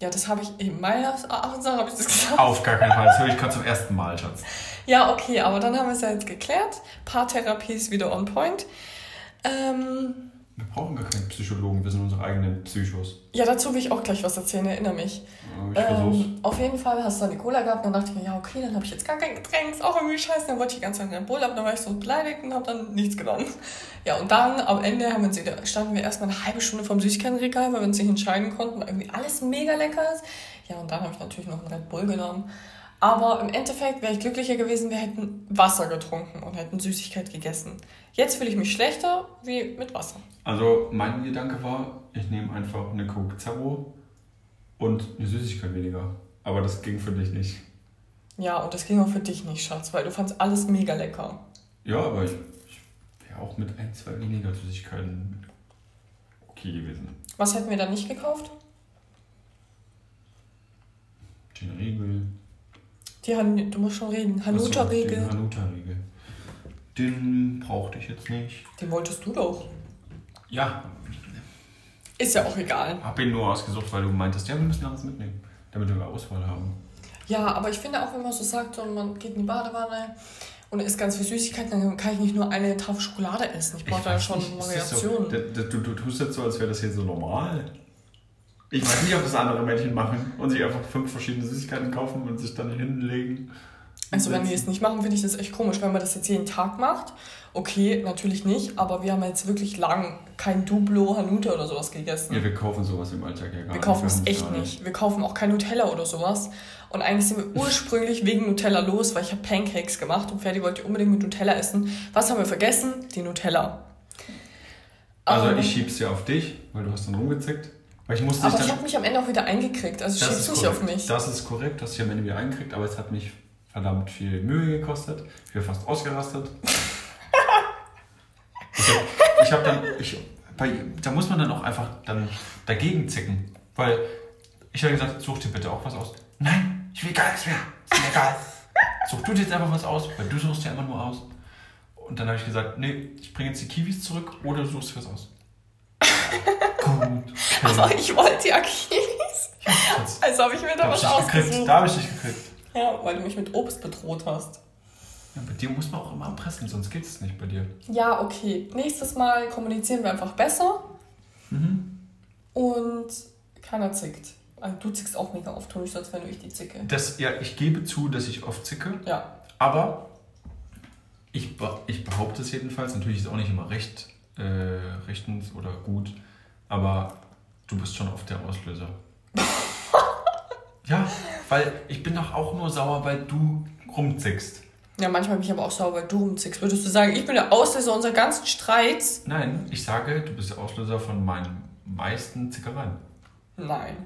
Ja, das habe ich in meiner Sache habe ich das gesagt. Auf gar keinen Fall. Das höre ich gerade zum ersten Mal, Schatz. Ja, okay, aber dann haben wir es ja jetzt geklärt. Paartherapie ist wieder on point. Ähm, wir brauchen gar keinen Psychologen, wir sind unsere eigenen Psychos. Ja, dazu will ich auch gleich was erzählen, erinnere mich. Ja, ähm, auf jeden Fall hast du dann die Cola gehabt und dann dachte ich mir, ja, okay, dann habe ich jetzt gar kein Getränk, ist auch irgendwie scheiße. Dann wollte ich die ganze Zeit einen Bull, aber dann war ich so beleidigt und habe dann nichts genommen. Ja, und dann am Ende haben wir uns wieder, standen wir erstmal eine halbe Stunde vom Süßigkeitenregal, weil wir uns nicht entscheiden konnten, weil irgendwie alles mega lecker ist. Ja, und dann habe ich natürlich noch einen Red Bull genommen. Aber im Endeffekt wäre ich glücklicher gewesen, wir hätten Wasser getrunken und hätten Süßigkeit gegessen. Jetzt fühle ich mich schlechter wie mit Wasser. Also mein Gedanke war, ich nehme einfach eine Coke Zero und eine Süßigkeit weniger. Aber das ging für dich nicht. Ja, und das ging auch für dich nicht, Schatz, weil du fandst alles mega lecker. Ja, aber ich, ich wäre auch mit ein, zwei weniger Süßigkeiten okay gewesen. Was hätten wir dann nicht gekauft? Den Riegel. Die Han du musst schon reden. Hanuta-Riegel. Den Hanuta-Riegel. Den brauchte ich jetzt nicht. Den wolltest du doch. Ja. Ist ja auch egal. Hab ihn nur ausgesucht, weil du meintest, ja, wir müssen was mitnehmen, damit wir eine Auswahl haben. Ja, aber ich finde auch, wenn man so sagt und man geht in die Badewanne und isst ganz viel Süßigkeiten, dann kann ich nicht nur eine Tafel Schokolade essen. Ich brauche da schon Variationen. So, du, du, du tust jetzt so, als wäre das hier so normal. Ich weiß nicht, ob das andere Mädchen machen und sich einfach fünf verschiedene Süßigkeiten kaufen und sich dann hinlegen. Also wenn die es nicht machen, finde ich das echt komisch. Wenn man das jetzt jeden Tag macht, okay, natürlich nicht, aber wir haben jetzt wirklich lang kein Duplo, Hanuta oder sowas gegessen. Ja, wir kaufen sowas im Alltag ja gar Wir nicht. kaufen es echt nicht. Wir kaufen auch kein Nutella oder sowas. Und eigentlich sind wir ursprünglich wegen Nutella los, weil ich habe Pancakes gemacht und Ferdi wollte unbedingt mit Nutella essen. Was haben wir vergessen? Die Nutella. Also Ähm, ich schieb's ja auf dich, weil du hast dann rumgezickt. Weil ich musste aber ich habe mich am Ende auch wieder eingekriegt. Also Das schieb's ist nicht auf mich. Das ist korrekt, das hast du am Ende wieder eingekriegt, aber es hat mich verdammt viel Mühe gekostet. Ich bin fast ausgerastet. ich habe ich hab dann, ich, bei, da muss man dann auch einfach dann dagegen zicken. Weil ich habe gesagt, such dir bitte auch was aus. Nein, ich will gar nichts mehr. Ist mir egal. Such du dir jetzt einfach was aus, weil du suchst ja immer nur aus. Und dann habe ich gesagt, nee, ich bringe jetzt die Kiwis zurück oder du suchst dir was aus. Gut. Okay. Aber ich wollte ja Schatz. Also habe ich mir da Da was ausgesucht. Da habe ich dich gekriegt. Ja, weil du mich mit Obst bedroht hast. Ja, bei dir muss man auch immer pressen, sonst geht es nicht bei dir. Ja, okay. Nächstes Mal kommunizieren wir einfach besser Mhm. und keiner zickt. Also du zickst auch mega oft, tu nicht so, als wenn du ich die zicke. Das, ja, ich gebe zu, dass ich oft zicke, Ja. aber ich, ich behaupte es jedenfalls. Natürlich ist es auch nicht immer recht, äh, rechtens oder gut, aber du bist schon oft der Auslöser. ja, weil ich bin doch auch nur sauer, weil du rumzickst. Ja, manchmal bin ich aber auch sauer, weil du rumzickst. Würdest du sagen, ich bin der Auslöser unserer ganzen Streits? Nein, ich sage, du bist der Auslöser von meinen meisten Zickereien. Nein.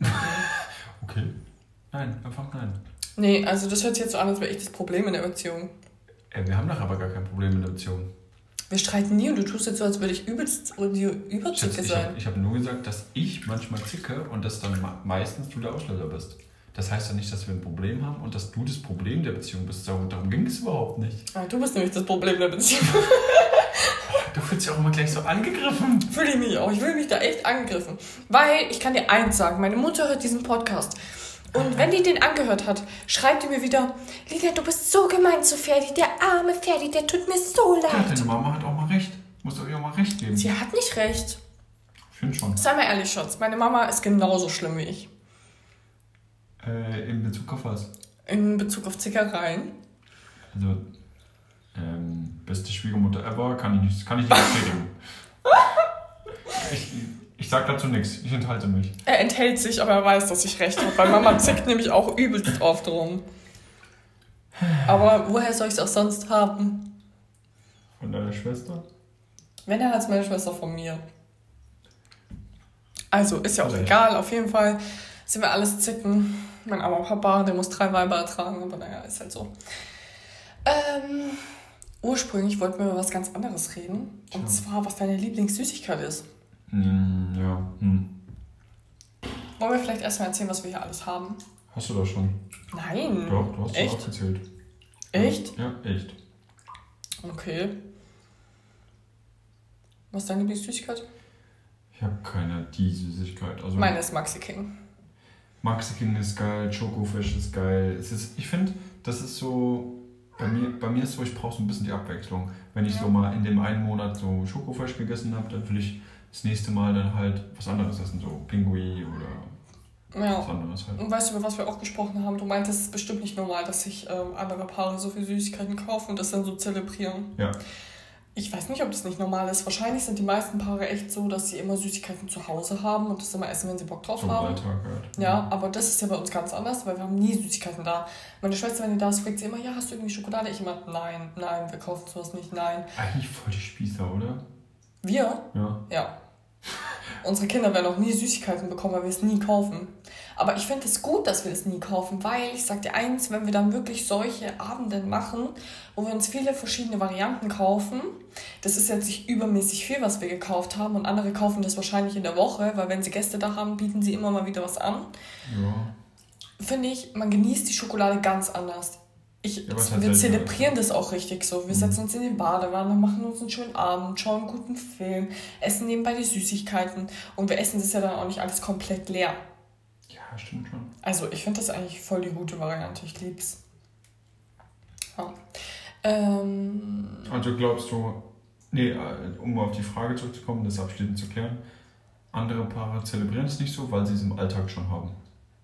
Okay. Nein, einfach nein. Nee, also das hört sich jetzt so an, als wäre ich das Problem in der Beziehung. Äh, wir haben doch aber gar kein Problem in der Beziehung. Wir streiten nie und du tust jetzt so, als würde ich übelst dir Schatz, überzicke ich sein. habe hab nur gesagt, dass ich manchmal zicke und dass dann me- meistens du der Auslöser bist. Das heißt ja nicht, dass wir ein Problem haben und dass du das Problem der Beziehung bist. Darum, darum ging es überhaupt nicht. Ah, du bist nämlich das Problem der Beziehung. Du fühlst dich auch immer gleich so angegriffen. Fühle ich mich auch. Ich fühle mich da echt angegriffen. Weil, ich kann dir eins sagen, meine Mutter hört diesen Podcast. Und wenn die den angehört hat, schreibt die mir wieder, Lina, du bist so gemein zu Ferdi. Der arme Ferdi, der tut mir so Ja, leid. deine Mama hat auch mal recht. Muss euch auch mal recht geben. Sie hat nicht recht. Ich finde schon. Sei mal ehrlich, Schatz. Meine Mama ist genauso schlimm wie ich. Äh, in Bezug auf was? In Bezug auf Zickereien. Also, ähm, beste Schwiegermutter ever, kann ich nicht, kann ich nicht bestätigen. ich, ich sag dazu nichts. Ich enthalte mich. Er enthält sich, aber er weiß, dass ich recht habe. Weil Mama zickt nämlich auch übelst oft rum. Aber woher soll ich es auch sonst haben? Von deiner Schwester? Wenn er als meine Schwester von mir. Also, ist ja auch Recht. egal. Auf jeden Fall sind wir alles zicken. Mein armer Papa, der muss drei Weiber ertragen. Aber naja, ist halt so. Ähm, ursprünglich wollten wir über was ganz anderes reden. Und Tja. zwar, was deine Lieblingssüßigkeit ist. Hm, ja. Hm. Wollen wir vielleicht erstmal erzählen, was wir hier alles haben? Hast du das schon? Nein. Doch, du hast Echt? aufgezählt. Echt? Ja, echt. Okay. Was ist deine Lieblingssüßigkeit? Ich habe keine die Süßigkeit. Also Meine ist Maxi King. Maxi King ist geil, Schokofisch ist geil. Es ist, ich finde, das ist so. Bei mir, bei mir ist so, ich brauche so ein bisschen die Abwechslung. Wenn ich Ja. so mal in dem einen Monat so Schokofisch gegessen habe, dann will ich das nächste Mal dann halt was anderes essen, so Pinguin oder Ja. was anderes halt. Und weißt du, über was wir auch gesprochen haben? Du meintest, es ist bestimmt nicht normal, dass sich ähm, andere Paare so viel Süßigkeiten kaufen und das dann so zelebrieren. Ja. Ich weiß nicht, ob das nicht normal ist. Wahrscheinlich sind die meisten Paare echt so, dass sie immer Süßigkeiten zu Hause haben und das immer essen, wenn sie Bock drauf So haben. Alltag halt. Ja, aber das ist ja bei uns ganz anders, weil wir haben nie Süßigkeiten da. Meine Schwester, wenn die da ist, fragt sie immer, ja, hast du irgendwie Schokolade? Ich immer, nein, nein, wir kaufen sowas nicht, nein. Eigentlich voll die Spießer, oder? Wir? Ja. Ja. Unsere Kinder werden auch nie Süßigkeiten bekommen, weil wir es nie kaufen. Aber ich finde es gut, dass wir es nie kaufen, weil ich sag dir eins, wenn wir dann wirklich solche Abende machen, wo wir uns viele verschiedene Varianten kaufen, das ist jetzt nicht übermäßig viel, was wir gekauft haben und andere kaufen das wahrscheinlich in der Woche, weil wenn sie Gäste da haben, bieten sie immer mal wieder was an. Ja. Finde ich, man genießt die Schokolade ganz anders. Ich, Ja, wir zelebrieren das auch richtig so. Wir Mhm. setzen uns in die Badewanne, machen uns einen schönen Abend, schauen einen guten Film, essen nebenbei die Süßigkeiten und wir essen das ja dann auch nicht alles komplett leer. Ja, stimmt schon. Also ich finde das eigentlich voll die gute Variante. Ich lieb's. Ja. Ähm, Also glaubst du, nee, äh, um auf die Frage zurückzukommen, das abschließend zu klären, andere Paare zelebrieren es nicht so, weil sie es im Alltag schon haben.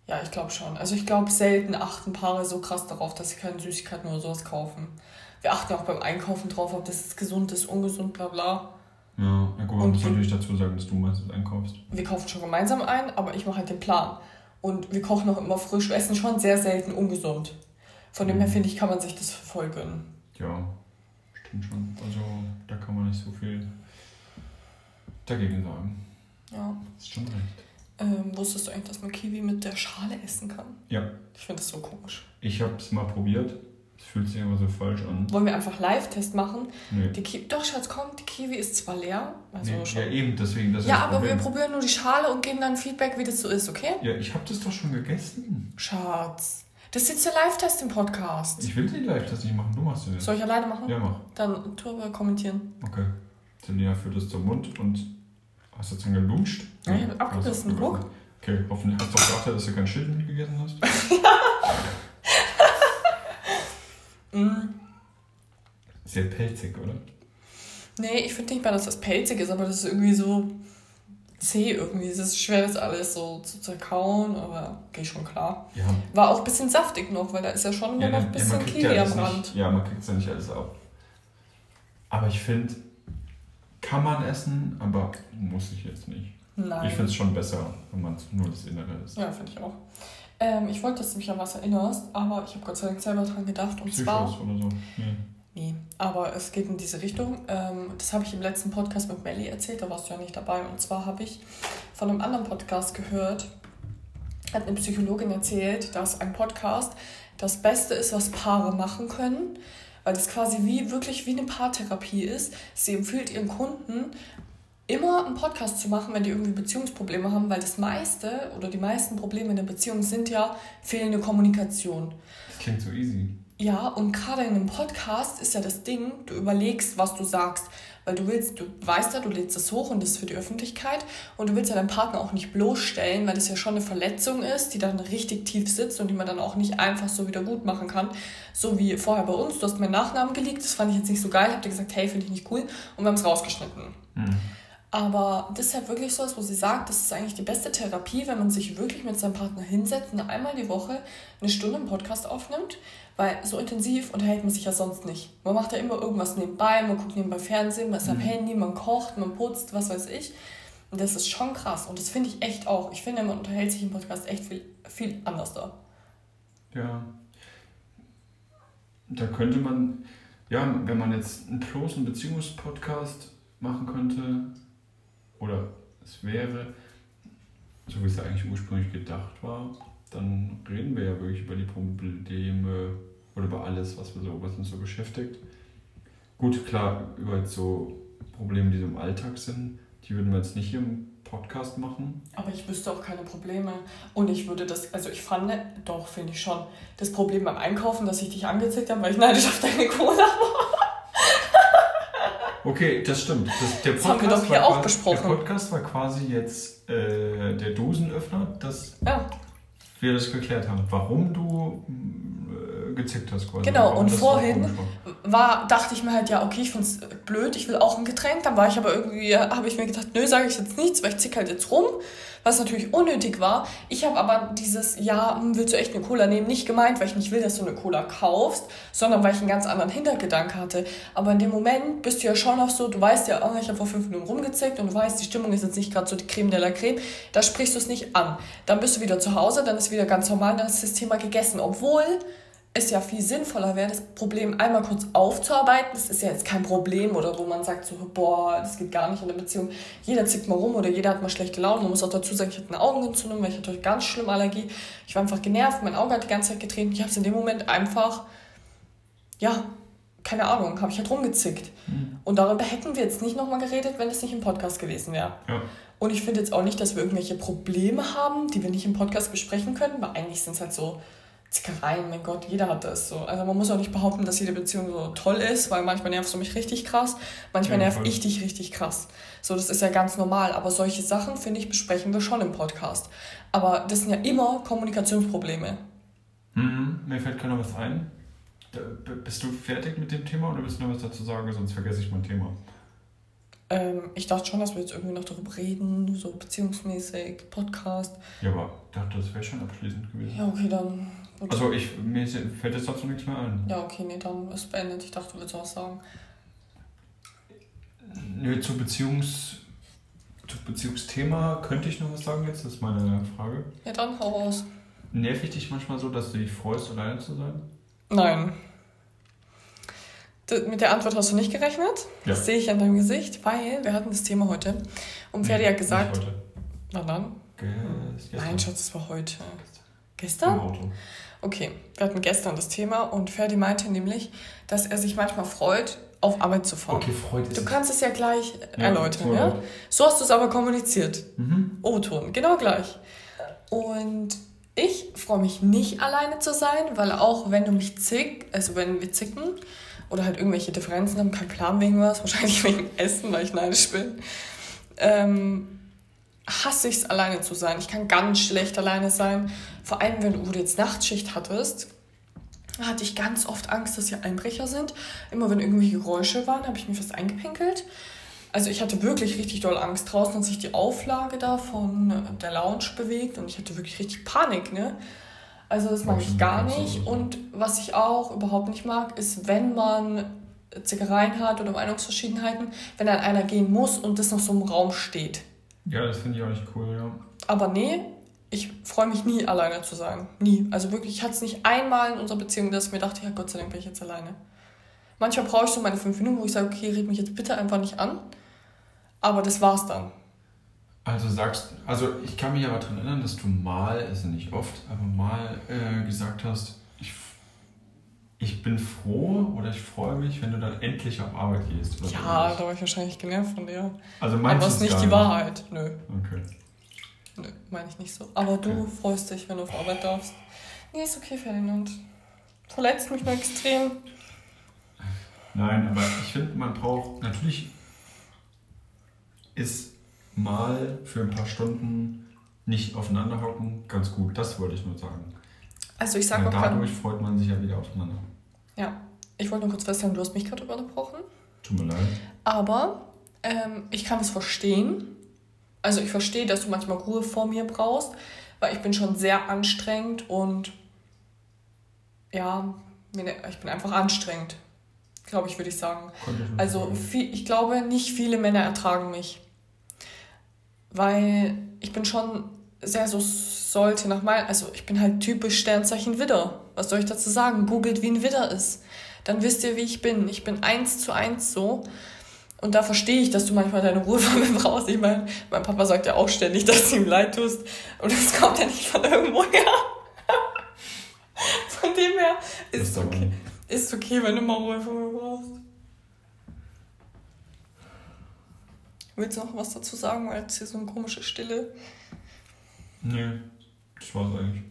Ja, ich glaube schon. Also ich glaube, selten achten Paare so krass darauf, dass sie keine Süßigkeiten oder sowas kaufen. Wir achten auch beim Einkaufen drauf, ob das gesund ist, ungesund, bla bla. Ja, na gut, man muss natürlich dazu sagen, dass du meistens einkaufst. Wir kaufen schon gemeinsam ein, aber ich mache halt den Plan. Und wir kochen auch immer frisch. Wir essen schon sehr selten ungesund. Von dem her finde ich, kann man sich das voll gönnen. Ja, stimmt schon. Also da kann man nicht so viel dagegen sagen. Ja. Ist schon recht. Ähm, wusstest du eigentlich, dass man Kiwi mit der Schale essen kann? Ja, Ich finde das so komisch. ich habe es mal probiert. Es fühlt sich aber so falsch an. Wollen wir einfach Live-Test machen? Nee. Die Ki Doch, Schatz, komm, die Kiwi ist zwar leer. Also nee. schon. Ja, eben, deswegen. Das Ja, das aber wir Problem. probieren nur die Schale und geben dann Feedback, wie das so ist, okay? Ja, ich habe das doch schon gegessen. Schatz. Das ist jetzt der Live-Test im Podcast. Ich will den Live-Test nicht machen, du machst den. Soll ich alleine machen? Ja, mach. Dann tu aber kommentieren. Okay. Selina führt es zum Mund und hast du jetzt dann gelutscht? Ja, ich hab abgebissen, Hast du guck. Okay, hoffentlich hast du auch geachtet, dass du kein Schild mitgegessen hast. Mm. Sehr pelzig, oder? Nee, ich finde nicht mal, dass das pelzig ist, aber das ist irgendwie so zäh irgendwie. Es ist schwer, das alles so zu zerkauen, aber geht schon klar. Ja, War auch ein bisschen saftig noch, weil da ist ja schon ja, noch ne- ein ja, bisschen kriegt Kiwi ja am Rand. nicht, ja, man kriegt es ja nicht alles ab. Aber ich finde, kann man essen, aber muss ich jetzt nicht. Nein. Ich finde es schon besser, wenn man nur das Innere isst. ja, finde ich auch. Ähm, ich wollte, dass du mich an was erinnerst, aber ich habe Gott sei Dank selber dran gedacht. Und zwar. Psychos oder so. Nee. Nee, aber es geht in diese Richtung. Ähm, das habe ich im letzten Podcast mit Melly erzählt, da warst du ja nicht dabei. Und zwar habe ich von einem anderen Podcast gehört, hat eine Psychologin erzählt, dass ein Podcast das Beste ist, was Paare machen können, weil es quasi wie wirklich wie eine Paartherapie ist. Sie empfiehlt ihren Kunden, immer einen Podcast zu machen, wenn die irgendwie Beziehungsprobleme haben, weil das meiste oder die meisten Probleme in der Beziehung sind ja fehlende Kommunikation. Das klingt so easy. Ja, und gerade in einem Podcast ist ja das Ding, du überlegst, was du sagst. Weil du willst, du weißt ja, du lädst es hoch und das ist für die Öffentlichkeit. Und du willst ja deinen Partner auch nicht bloßstellen, weil das ja schon eine Verletzung ist, die dann richtig tief sitzt und die man dann auch nicht einfach so wieder gut machen kann. So wie vorher bei uns. Du hast meinen Nachnamen geleakt, das fand ich jetzt nicht so geil. Hab dir gesagt, hey, finde ich nicht cool. Und wir haben es rausgeschnitten. Hm. Aber das ist halt wirklich so, was, wo sie sagt, das ist eigentlich die beste Therapie, wenn man sich wirklich mit seinem Partner hinsetzt und einmal die Woche eine Stunde einen Podcast aufnimmt, weil so intensiv unterhält man sich ja sonst nicht. Man macht ja immer irgendwas nebenbei, man guckt nebenbei Fernsehen, man ist am Handy, man kocht, man putzt, was weiß ich. Und das ist schon krass und das finde ich echt auch. Ich finde, man unterhält sich im Podcast echt viel, viel anders da. Ja. Da könnte man, ja, wenn man jetzt einen bloßen Beziehungspodcast machen könnte, oder es wäre, so wie es eigentlich ursprünglich gedacht war, dann reden wir ja wirklich über die Probleme oder über alles, was, wir so, was uns so beschäftigt. Gut, klar, über jetzt so Probleme, die so im Alltag sind, die würden wir jetzt nicht hier im Podcast machen. Aber ich wüsste auch keine Probleme. Und ich würde das, also ich fand, doch, finde ich schon, das Problem beim Einkaufen, dass ich dich angezickt habe, weil ich neidisch auf deine Cola Okay, das stimmt. Das, der Das haben wir doch hier war auch quasi, besprochen. Der Podcast war quasi jetzt äh, der Dosenöffner, dass Ja, wir das geklärt haben, warum du äh, gezickt hast quasi. Genau, und vorhin- war. war, dachte ich mir halt, ja, okay, ich find's blöd, ich will auch ein Getränk. Dann war ich aber irgendwie, habe ich mir gedacht, nö, sage ich jetzt nichts, weil ich zick halt jetzt rum, was natürlich unnötig war. Ich habe aber dieses, ja, hm, willst du echt eine Cola nehmen, nicht gemeint, weil ich nicht will, dass du eine Cola kaufst, sondern weil ich einen ganz anderen Hintergedanke hatte. Aber in dem Moment bist du ja schon noch so, du weißt ja, oh, ich habe vor fünf Minuten rumgezickt und du weißt, die Stimmung ist jetzt nicht gerade so die Creme de la Creme, da sprichst du es nicht an. Dann bist du wieder zu Hause, dann ist wieder ganz normal, dann ist das Thema gegessen. Obwohl es ja viel sinnvoller wäre, das Problem einmal kurz aufzuarbeiten. Das ist ja jetzt kein Problem oder wo man sagt so, boah, das geht gar nicht in der Beziehung. Jeder zickt mal rum oder jeder hat mal schlechte Laune. Man muss auch dazu sagen, ich hatte eine Augenentzündung, weil ich hatte ganz schlimm Allergie. Ich war einfach genervt, mein Auge hat die ganze Zeit getreten. Ich habe es in dem Moment einfach, ja, keine Ahnung, habe ich halt rumgezickt. Und darüber hätten wir jetzt nicht nochmal geredet, wenn es nicht im Podcast gewesen wäre. Ja. Und ich finde jetzt auch nicht, dass wir irgendwelche Probleme haben, die wir nicht im Podcast besprechen können, weil eigentlich sind es halt so Zickereien, mein Gott, jeder hat das so. Also man muss auch nicht behaupten, dass jede Beziehung so toll ist, weil manchmal nervst du mich richtig krass, manchmal Ja, nerv voll. ich dich richtig krass. So, das ist ja ganz normal. Aber solche Sachen, finde ich, besprechen wir schon im Podcast. Aber das sind ja immer Kommunikationsprobleme. Mhm, mir fällt noch was ein. Bist du fertig mit dem Thema oder willst du noch was dazu sagen? Sonst vergesse ich mein Thema. Ähm, ich dachte schon, dass wir jetzt irgendwie noch darüber reden, so beziehungsmäßig, Podcast. Ja, aber ich dachte, das wäre schon abschließend gewesen. Ja, okay, dann. Also ich, mir fällt jetzt dazu nichts mehr ein. Ja, okay, nee, dann ist beendet. Ich dachte, du willst was sagen. Nö, zu Beziehungs... Zu Beziehungsthema könnte ich noch was sagen jetzt? Das ist meine Frage. Ja, dann hau raus. Nerv ich dich manchmal so, dass du dich freust, alleine zu sein? Nein. Mit der Antwort hast du nicht gerechnet. Ja. Das sehe ich an deinem Gesicht, weil wir hatten das Thema heute. Und Ferdi hat gesagt. Nicht heute. Wann dann? Gest- gestern. Nein, Schatz, es war heute. Im Gestern? Auto. Okay, wir hatten gestern das Thema und Ferdi meinte nämlich, dass er sich manchmal freut, auf Arbeit zu fahren. Okay, freut ist Du kannst es ja gleich Ja, erläutern, so ja? So hast du es aber kommuniziert. Mhm. O-Ton, genau gleich. Und ich freue mich nicht alleine zu sein, weil auch wenn du mich zick, also wenn wir zicken oder halt irgendwelche Differenzen haben, kein Plan wegen was, wahrscheinlich wegen Essen, weil ich neidisch bin, ähm, hasse ich es alleine zu sein. Ich kann ganz schlecht alleine sein. Vor allem, wenn du jetzt Nachtschicht hattest, hatte ich ganz oft Angst, dass hier Einbrecher sind. Immer wenn irgendwelche Geräusche waren, habe ich mir fast eingepinkelt. Also ich hatte wirklich richtig doll Angst. Draußen hat sich die Auflage da von der Lounge bewegt und ich hatte wirklich richtig Panik, ne? Also das mag ich gar nicht. Und was ich auch überhaupt nicht mag, ist, wenn man Zickereien hat oder Meinungsverschiedenheiten, wenn dann einer gehen muss und das noch so im Raum steht. Ja, das finde ich auch nicht cool, ja. Aber nee, ich freue mich nie, alleine zu sein. Nie. Also wirklich, ich hatte es nicht einmal in unserer Beziehung, dass ich mir dachte, ja Gott sei Dank bin ich jetzt alleine. Manchmal brauche ich so meine fünf Minuten, wo ich sage, okay, red mich jetzt bitte einfach nicht an. Aber das war's dann. Also sagst, also ich kann mich aber daran erinnern, dass du mal, also nicht oft, aber mal äh, gesagt hast, ich, bin froh oder ich freue mich, wenn du dann endlich auf Arbeit gehst. Ja, da war ich wahrscheinlich genervt von dir. also Aber meinst es du ist nicht die Wahrheit. Nö, Okay. nö, meine ich nicht so. Aber du Okay. freust dich, wenn du auf Arbeit darfst. Nee, ist okay, Ferdinand. Verletzt mich nur extrem. Nein, aber ich finde, man braucht, natürlich ist mal für ein paar Stunden nicht aufeinander hocken ganz gut. Das wollte ich nur sagen. Also ich sag Weil auch dadurch grad, freut man sich ja wieder aufeinander. Ja, ich wollte nur kurz feststellen, du hast mich gerade unterbrochen. Tut mir leid. Aber ähm, ich kann es verstehen. Also ich verstehe, dass du manchmal Ruhe vor mir brauchst, weil ich bin schon sehr anstrengend und ja, mir- ich bin einfach anstrengend, glaube ich, würde ich sagen. Ich Also viel, ich glaube, nicht viele Männer ertragen mich. Weil ich bin schon sehr so sollte meinem, also ich bin halt typisch Sternzeichen Widder. Was soll ich dazu sagen? Googelt, wie ein Widder ist. Dann wisst ihr, wie ich bin. Ich bin eins zu eins so. Und da verstehe ich, dass du manchmal deine Ruhe von mir brauchst. Ich meine, mein Papa sagt ja auch ständig, dass du ihm leid tust. Und das kommt ja nicht von irgendwo her. Von dem her ist okay. Ist okay, wenn du mal Ruhe von mir brauchst. Willst du noch was dazu sagen, weil jetzt hier so eine komische Stille? Nee, das war's eigentlich.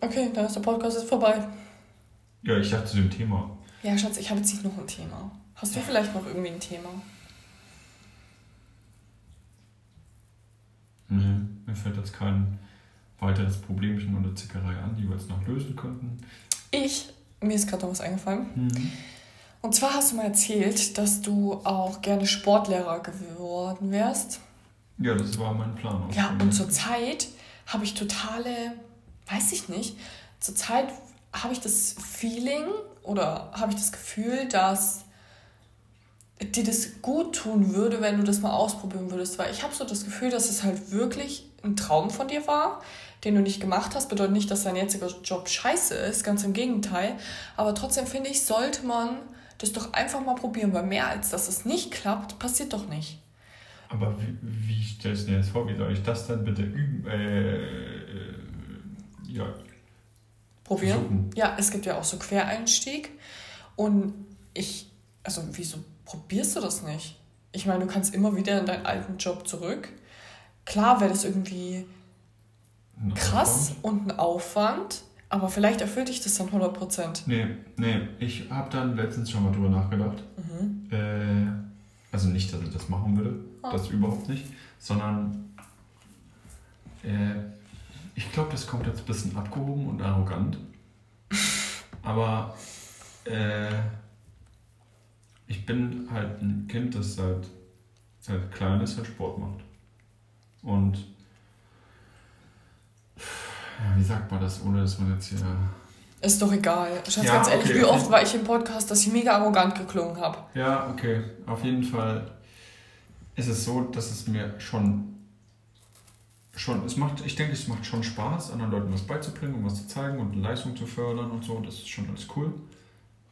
Okay, dann ist der Podcast jetzt vorbei. Ja, ich dachte zu dem Thema. Ja, Schatz, ich habe jetzt nicht noch ein Thema. Hast du vielleicht noch irgendwie ein Thema? Nee, mir fällt jetzt kein weiteres Problemchen oder Zickerei an, die wir jetzt noch lösen könnten. Ich, mir ist gerade noch was eingefallen. Mhm. Und zwar hast du mal erzählt, dass du auch gerne Sportlehrer geworden wärst. Ja, das war mein Plan. auch. Ja, und zurzeit habe ich totale, weiß ich nicht, zurzeit habe ich das Feeling oder habe ich das Gefühl, dass dir das gut tun würde, wenn du das mal ausprobieren würdest. Weil ich habe so das Gefühl, dass es halt wirklich ein Traum von dir war, den du nicht gemacht hast. Bedeutet nicht, dass dein jetziger Job scheiße ist, ganz im Gegenteil. Aber trotzdem finde ich, sollte man das doch einfach mal probieren, weil mehr als dass es nicht klappt, passiert doch nicht. Aber wie, wie stellst du dir das vor? Wie soll ich das dann bitte üben? Äh, äh, ja, Probieren? versuchen. Ja, es gibt ja auch so Quereinstieg. Und ich, also wieso probierst du das nicht? Ich meine, du kannst immer wieder in deinen alten Job zurück. Klar wäre das irgendwie Ein krass und ein Aufwand, Aber vielleicht erfüllt dich das dann 100%. Nee, nee, ich habe dann letztens schon mal drüber nachgedacht. Mhm. Äh, also nicht, dass ich das machen würde, Ah. das überhaupt nicht, sondern äh, ich glaube, das kommt jetzt ein bisschen abgehoben und arrogant. Aber äh, ich bin halt ein Kind, das seit, seit klein ist, halt Sport macht. Und ja, wie sagt man das, ohne dass man jetzt hier Ist doch egal. Schatz, Ja, ganz ehrlich, okay. wie oft war ich im Podcast, dass ich mega arrogant geklungen habe? Ja, okay. Auf jeden Fall ist es so, dass es mir schon, schon, es macht, ich denke, es macht schon Spaß, anderen Leuten was beizubringen und was zu zeigen und Leistung zu fördern und so. Das ist schon alles cool.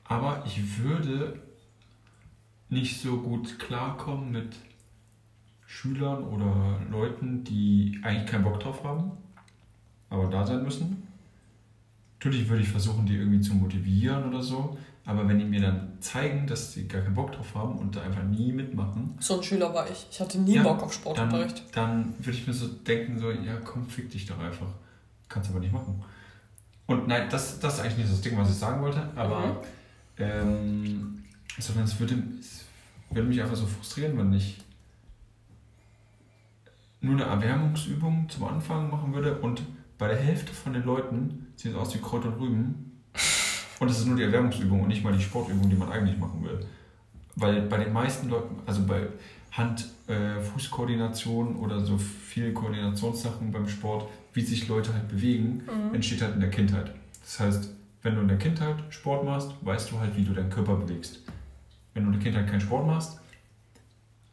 Aber ich würde nicht so gut klarkommen mit Schülern oder Leuten, die eigentlich keinen Bock drauf haben, aber da sein müssen. Natürlich würde ich versuchen, die irgendwie zu motivieren oder so, aber wenn die mir dann zeigen, dass sie gar keinen Bock drauf haben und da einfach nie mitmachen, So ein Schüler war ich. Ich hatte nie Ja, Bock auf dann, Sportunterricht. dann würde ich mir so denken, so, ja komm, fick dich doch einfach. Kannst aber nicht machen. Und nein, das, das ist eigentlich nicht das Ding, was ich sagen wollte, aber Mhm. ähm, sondern es würde, es würde mich einfach so frustrieren, wenn ich nur eine Erwärmungsübung zum Anfang machen würde und bei der Hälfte von den Leuten sieht aus wie Kräuter und Rüben. Und es ist nur die Erwärmungsübung und nicht mal die Sportübung, die man eigentlich machen will. Weil bei den meisten Leuten, also bei Hand-Fußkoordination oder so viel Koordinationssachen beim Sport, wie sich Leute halt bewegen, Mhm. entsteht halt in der Kindheit. Das heißt, wenn du in der Kindheit Sport machst, weißt du halt, wie du deinen Körper bewegst. Wenn du in der Kindheit keinen Sport machst,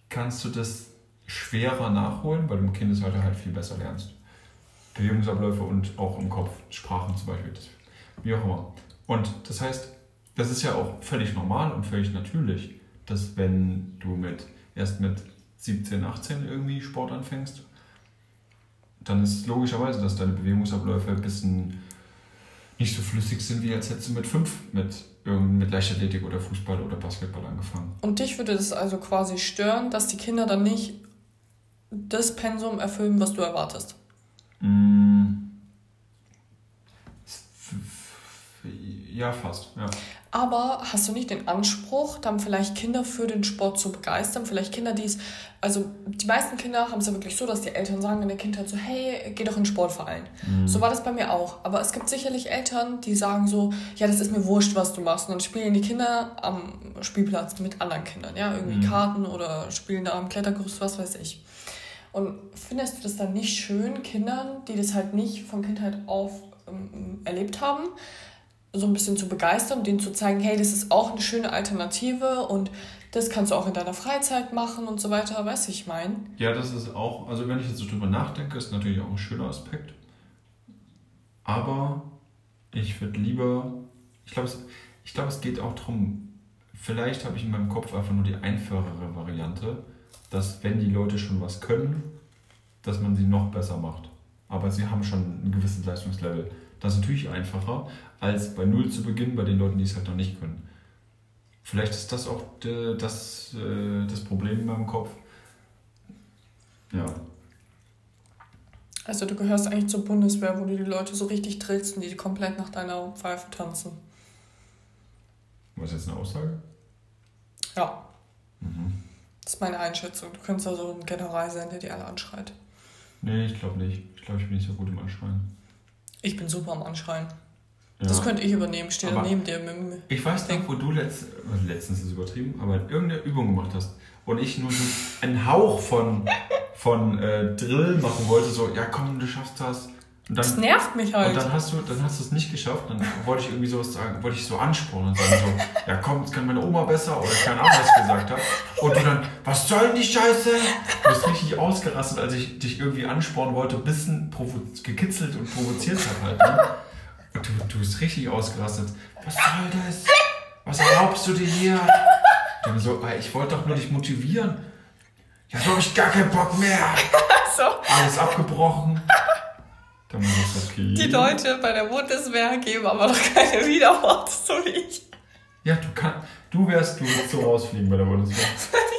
kannst du das schwerer nachholen, weil du im Kindesalter halt viel besser lernst. Bewegungsabläufe und auch im Kopf, Sprachen zum Beispiel, wie auch immer. Und das heißt, das ist ja auch völlig normal und völlig natürlich, dass wenn du mit erst mit 17, 18 irgendwie Sport anfängst, dann ist logischerweise, dass deine Bewegungsabläufe ein bisschen nicht so flüssig sind, wie als hättest du mit 5 mit, mit Leichtathletik oder Fußball oder Basketball angefangen. Und dich würde das also quasi stören, dass die Kinder dann nicht das Pensum erfüllen, was du erwartest. Mm. Ja, fast. Ja. Aber hast du nicht den Anspruch, dann vielleicht Kinder für den Sport zu begeistern? Vielleicht Kinder, die es, also die meisten Kinder haben es ja wirklich so, dass die Eltern sagen in der Kindheit so, hey, geh doch in den Sportverein. So war das bei mir auch. Aber es gibt sicherlich Eltern, die sagen so, ja, das ist mir wurscht, was du machst. Und dann spielen die Kinder am Spielplatz mit anderen Kindern, ja, irgendwie Mhm. Karten oder spielen da am Klettergerüst, was weiß ich. Und findest du das dann nicht schön, Kindern, die das halt nicht von Kindheit auf ähm, erlebt haben, so ein bisschen zu begeistern denen zu zeigen, hey, das ist auch eine schöne Alternative und das kannst du auch in deiner Freizeit machen und so weiter, weißt du, ich meine. ja, das ist auch, also wenn ich jetzt so drüber nachdenke, ist natürlich auch ein schöner Aspekt. Aber ich würde lieber, ich glaube, ich glaube, es geht auch darum, vielleicht habe ich in meinem Kopf einfach nur die einfachere Variante, dass wenn die Leute schon was können, dass man sie noch besser macht. Aber sie haben schon ein gewisses Leistungslevel. Das ist natürlich einfacher, als bei Null zu beginnen, bei den Leuten, die es halt noch nicht können. Vielleicht ist das auch das, äh, das Problem in meinem Kopf. Ja. Also du gehörst eigentlich zur Bundeswehr, wo du die Leute so richtig drillst und die komplett nach deiner Pfeife tanzen. Was ist jetzt eine Aussage? Ja, Mhm. Das ist meine Einschätzung. Du könntest also ein General sein, der die alle anschreit. Nee, ich glaube nicht. Ich glaube, ich bin nicht so gut im Anschreien. Ich bin super am Anschreien. Ja. Das könnte ich übernehmen, stehe Aber- neben dir ich weiß noch, wo du letzt, äh, letztens ist übertrieben, aber irgendeine Übung gemacht hast und ich nur so einen Hauch von, von äh, Drill machen wollte, so, ja komm, du schaffst das. Und Das dann, nervt mich und halt. dann hast du dann hast du es nicht geschafft. Dann wollte ich irgendwie sowas sagen, wollte ich so anspornen und sagen so, ja komm, das kann meine Oma besser oder keine Ahnung, was ich gesagt habe. Und du dann, was soll denn die Scheiße? Du bist richtig ausgerastet, als ich dich irgendwie anspornen wollte, ein bisschen gekitzelt und provoziert habe halt. Ne? Und du, du bist richtig ausgerastet. Was soll das? Was erlaubst du dir hier? Dann so, ich wollte doch nur dich motivieren. Ja, so habe ich gar keinen Bock mehr. so. Alles abgebrochen. Das okay. Die Leute bei der Bundeswehr geben aber doch keine Widerworte, so wie ich. Ja, du kannst, du wärst, du so rausfliegen bei der Bundeswehr.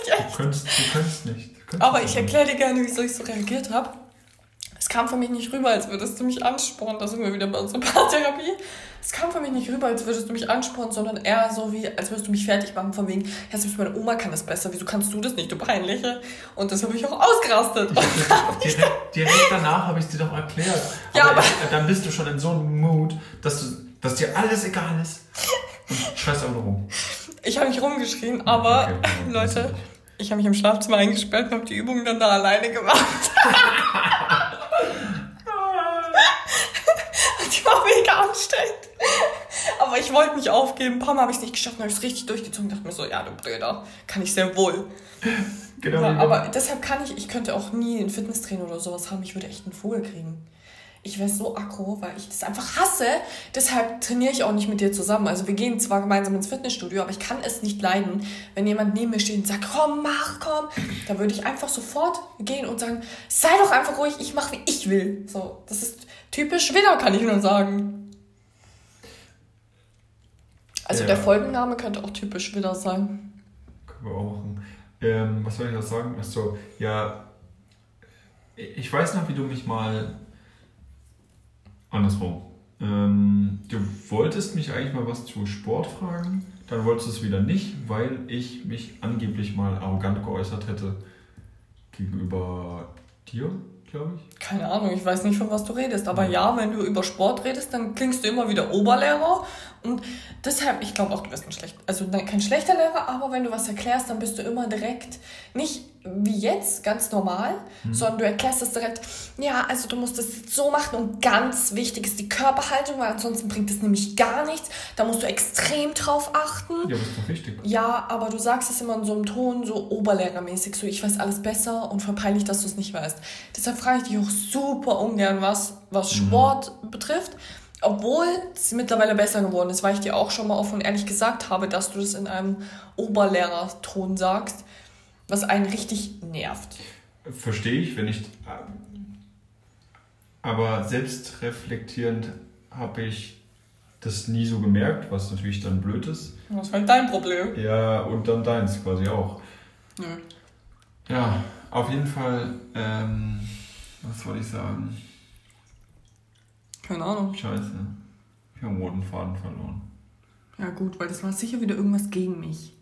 Ich Du könntest, du könntest nicht. Du könntest Aber ich erkläre dir gerne, wieso ich so reagiert habe. Es kam für mich nicht rüber, als würdest du mich anspornen. Da sind wir wieder bei unserer Paartherapie. Es kam für mich nicht rüber, als würdest du mich anspornen, sondern eher so wie, als würdest du mich fertig machen, von wegen, ja, selbst meine Oma kann das besser, wieso kannst du das nicht, du Peinliche? Und das habe ich auch ausgerastet. Ich, direkt, direkt danach habe ich es dir doch erklärt. Ja, aber- aber dann bist du schon in so einem Mut, dass, du, dass dir alles egal ist. Und scheiß einfach rum. Ich habe nicht rumgeschrien, aber Okay, okay, Leute, ich habe mich im Schlafzimmer eingesperrt und habe die Übungen dann da alleine gemacht. die war mega anstrengend. Aber ich wollte nicht aufgeben. Ein paar Mal habe ich es nicht geschafft und habe es richtig durchgezogen. dachte mir so, ja, du Blöder, kann ich sehr wohl. Genau, Aber, wie- aber deshalb kann ich, ich könnte auch nie einen Fitnesstrainer oder sowas haben. Ich würde echt einen Vogel kriegen. Ich wäre so aggro, weil ich das einfach hasse. Deshalb trainiere ich auch nicht mit dir zusammen. Also wir gehen zwar gemeinsam ins Fitnessstudio, aber ich kann es nicht leiden, wenn jemand neben mir steht und sagt, komm, mach, komm. Da würde ich einfach sofort gehen und sagen, sei doch einfach ruhig, ich mache, wie ich will. So, das ist typisch Widder, kann ich nur sagen. Also Ja. der Folgenname könnte auch typisch Widder sein. Können wir auch machen. Ähm, was soll ich noch sagen? Achso, ja. Ich weiß noch, wie du mich mal. Andersrum. Ähm, du wolltest mich eigentlich mal was zu Sport fragen, dann wolltest du es wieder nicht, weil ich mich angeblich mal arrogant geäußert hätte gegenüber dir, glaube ich. Keine Ahnung, ich weiß nicht, von was du redest. Aber ja, wenn du über Sport redest, dann klingst du immer wieder Oberlehrer. Und deshalb, ich glaube auch, du bist ein schlecht, also kein schlechter Lehrer, aber wenn du was erklärst, dann bist du immer direkt nicht wie jetzt, ganz normal, sondern du erklärst es direkt, ja, also du musst das jetzt so machen und ganz wichtig ist die Körperhaltung, weil ansonsten bringt es nämlich gar nichts. Da musst du extrem drauf achten. Ja, das ist doch wichtig. Ja, aber du sagst es immer in so einem Ton, so oberlehrermäßig, so ich weiß alles besser und verpeinlich, dass du es nicht weißt. Deshalb frage ich dich auch super ungern was, was Sport betrifft, obwohl es mittlerweile besser geworden ist, weil ich dir auch schon mal offen und ehrlich gesagt habe, dass du das in einem Oberlehrerton sagst, was einen richtig nervt. Verstehe ich, wenn ich. ähm, Aber selbstreflektierend habe ich das nie so gemerkt, was natürlich dann blöd ist. Was war dein Problem? Ja, und dann deins quasi auch. Nö. Ja, auf jeden Fall, ähm, was wollte ich sagen? Keine Ahnung. Scheiße. Ich habe den roten Faden verloren. Ja gut, weil das war sicher wieder irgendwas gegen mich.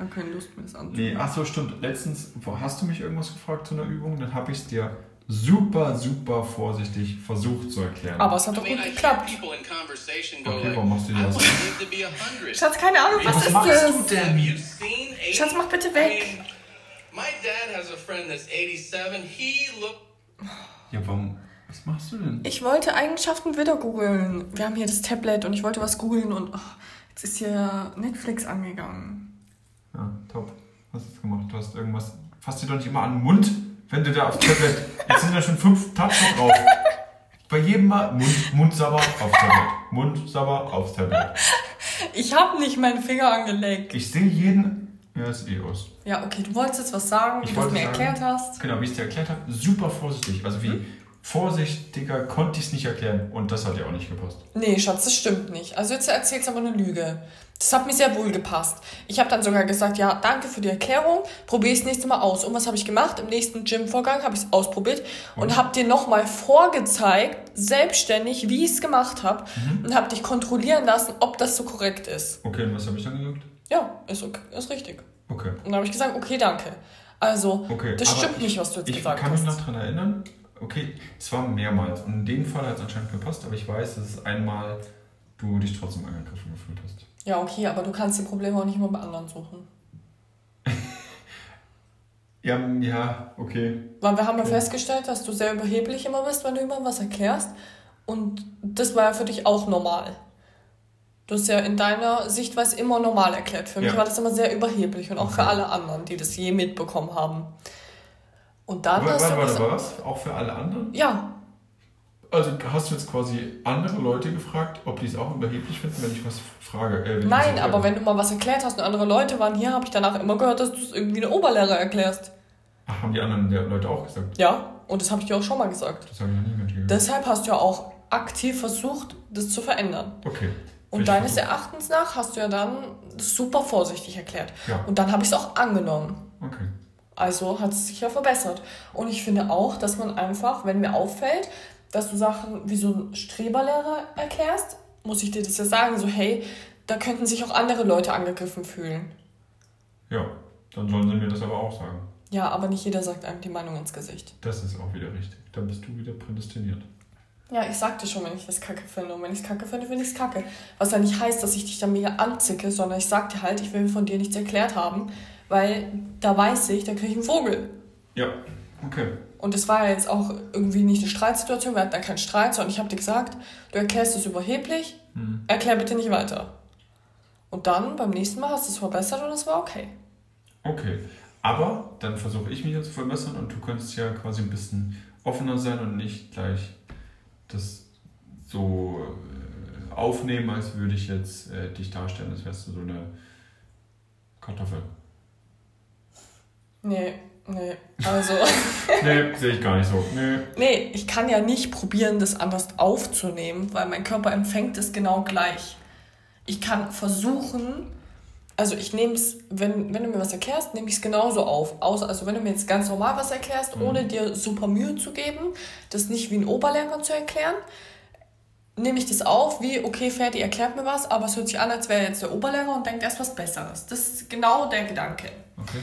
Ich habe keine Lust mehr, das anzuhören. Nee, ach so, stimmt. Letztens wo- hast du mich irgendwas gefragt zu einer Übung, dann habe ich es dir super, super vorsichtig versucht zu erklären. Aber es hat I doch gut geklappt. Okay, warum machst du dir das? Schatz, keine Ahnung, was, Was ist machst das? du denn? Have you seen 80? Schatz, mach bitte I weg. mean, my dad has a friend that's 87. He look. Ja, warum? Was machst du denn? Ich wollte Eigenschaften wieder googeln. Wir haben hier das Tablet und ich wollte was googeln und oh, jetzt ist hier Netflix angegangen. Ja, top. Was hast du gemacht? Du hast irgendwas. Fass dir doch nicht immer an den Mund, wenn du da aufs Tablet. Jetzt sind da schon fünf Tasten drauf. Bei jedem Mal Mund, Mundsabber aufs Tablet. Mundsabber aufs Tablet. Ich habe nicht meinen Finger angelegt. Ich sehe jeden. Ja, ist eh aus. Ja, okay, du wolltest jetzt was sagen, Ich wie du es mir sagen- erklärt hast. Genau, wie ich es dir erklärt habe, super vorsichtig. Also wie Hm? vorsichtiger konnte ich es nicht erklären. Und das hat ja auch nicht gepasst. Nee, Schatz, das stimmt nicht. Also jetzt erzählst du aber eine Lüge. Das hat mir sehr wohl gepasst. Ich habe dann sogar gesagt, ja, danke für die Erklärung, probiere ich das nächste Mal aus. Und was habe ich gemacht? Im nächsten Gym-Vorgang habe ich es ausprobiert und, Und? habe dir nochmal vorgezeigt, selbstständig, wie ich es gemacht habe Mhm. und habe dich kontrollieren lassen, ob das so korrekt ist. Okay, und was habe ich dann gesagt? Ja, ist, okay, ist richtig. Okay. Und dann habe ich gesagt, okay, danke. Also, Okay, das stimmt ich- nicht, was du jetzt Ich gesagt kann hast. mich noch daran erinnern, okay, es war mehrmals. Und in dem Fall hat es anscheinend gepasst, aber ich weiß, dass es einmal du dich trotzdem angegriffen gefühlt hast. Ja, okay, aber du kannst die Probleme auch nicht immer bei anderen suchen. Ja, ja, okay. Weil wir haben ja Okay. festgestellt, dass du sehr überheblich immer bist, wenn du jemandem was erklärst. Und das war ja für dich auch normal. Du hast ja in deiner Sichtweise immer normal erklärt. Für mich Ja. war das immer sehr überheblich und auch für Okay. alle anderen, die das je mitbekommen haben. Und dann Warte, hast warte, du warte, was? Auch für alle anderen? ja, Also hast du jetzt quasi andere Leute gefragt, ob die es auch überheblich finden, wenn ich was frage? Äh, nein, aber wenn du mal was erklärt hast und andere Leute waren hier, habe ich danach immer gehört, dass du es irgendwie eine Oberlehrer erklärst. Ach, haben die anderen der Leute auch gesagt? Ja, und das habe ich dir auch schon mal gesagt. Das habe ich noch nie mitgegeben. Deshalb hast du ja auch aktiv versucht, das zu verändern. Okay. Und deines versuch- Erachtens nach hast du ja dann super vorsichtig erklärt. Ja. Und dann habe ich es auch angenommen. Okay. Also hat es sich ja verbessert. Und ich finde auch, dass man einfach, wenn mir auffällt, dass du Sachen wie so ein Streberlehrer erklärst, muss ich dir das ja sagen, so hey, da könnten sich auch andere Leute angegriffen fühlen. Ja, dann sollen sie mir das aber auch sagen. Ja, aber nicht jeder sagt einem die Meinung ins Gesicht. Das ist auch wieder richtig. Da bist du wieder prädestiniert. Ja, ich sagte schon, wenn ich das kacke finde. Und wenn ich es kacke finde, finde ich es kacke. Was ja nicht heißt, dass ich dich da mega anzicke, sondern ich sagte halt, ich will von dir nichts erklärt haben, weil da weiß ich, da kriege ich einen Vogel. Ja, okay. Und es war ja jetzt auch irgendwie nicht eine Streitsituation, wir hatten da keinen Streit, sondern ich habe dir gesagt, du erklärst es überheblich, Hm. erklär bitte nicht weiter. Und dann, beim nächsten Mal, hast du es verbessert und es war okay. Okay. Aber dann versuche ich mich ja zu verbessern und du könntest ja quasi ein bisschen offener sein und nicht gleich das so äh, aufnehmen, als würde ich jetzt äh, dich darstellen, als wärst du so eine Kartoffel. Nee, nee, also... Nee, sehe ich gar nicht so. Nee. Nee, ich kann ja nicht probieren, das anders aufzunehmen, weil mein Körper empfängt es genau gleich. Ich kann versuchen, also ich nehme es, wenn, wenn du mir was erklärst, nehme ich es genauso auf. Außer, also wenn du mir jetzt ganz normal was erklärst, Mhm. ohne dir super Mühe zu geben, das nicht wie ein Oberlehrer zu erklären, nehme ich das auf, wie, okay, Ferdi erklärt mir was, aber es hört sich an, als wäre jetzt der Oberlehrer und denkt erst was Besseres. Das ist genau der Gedanke. Okay.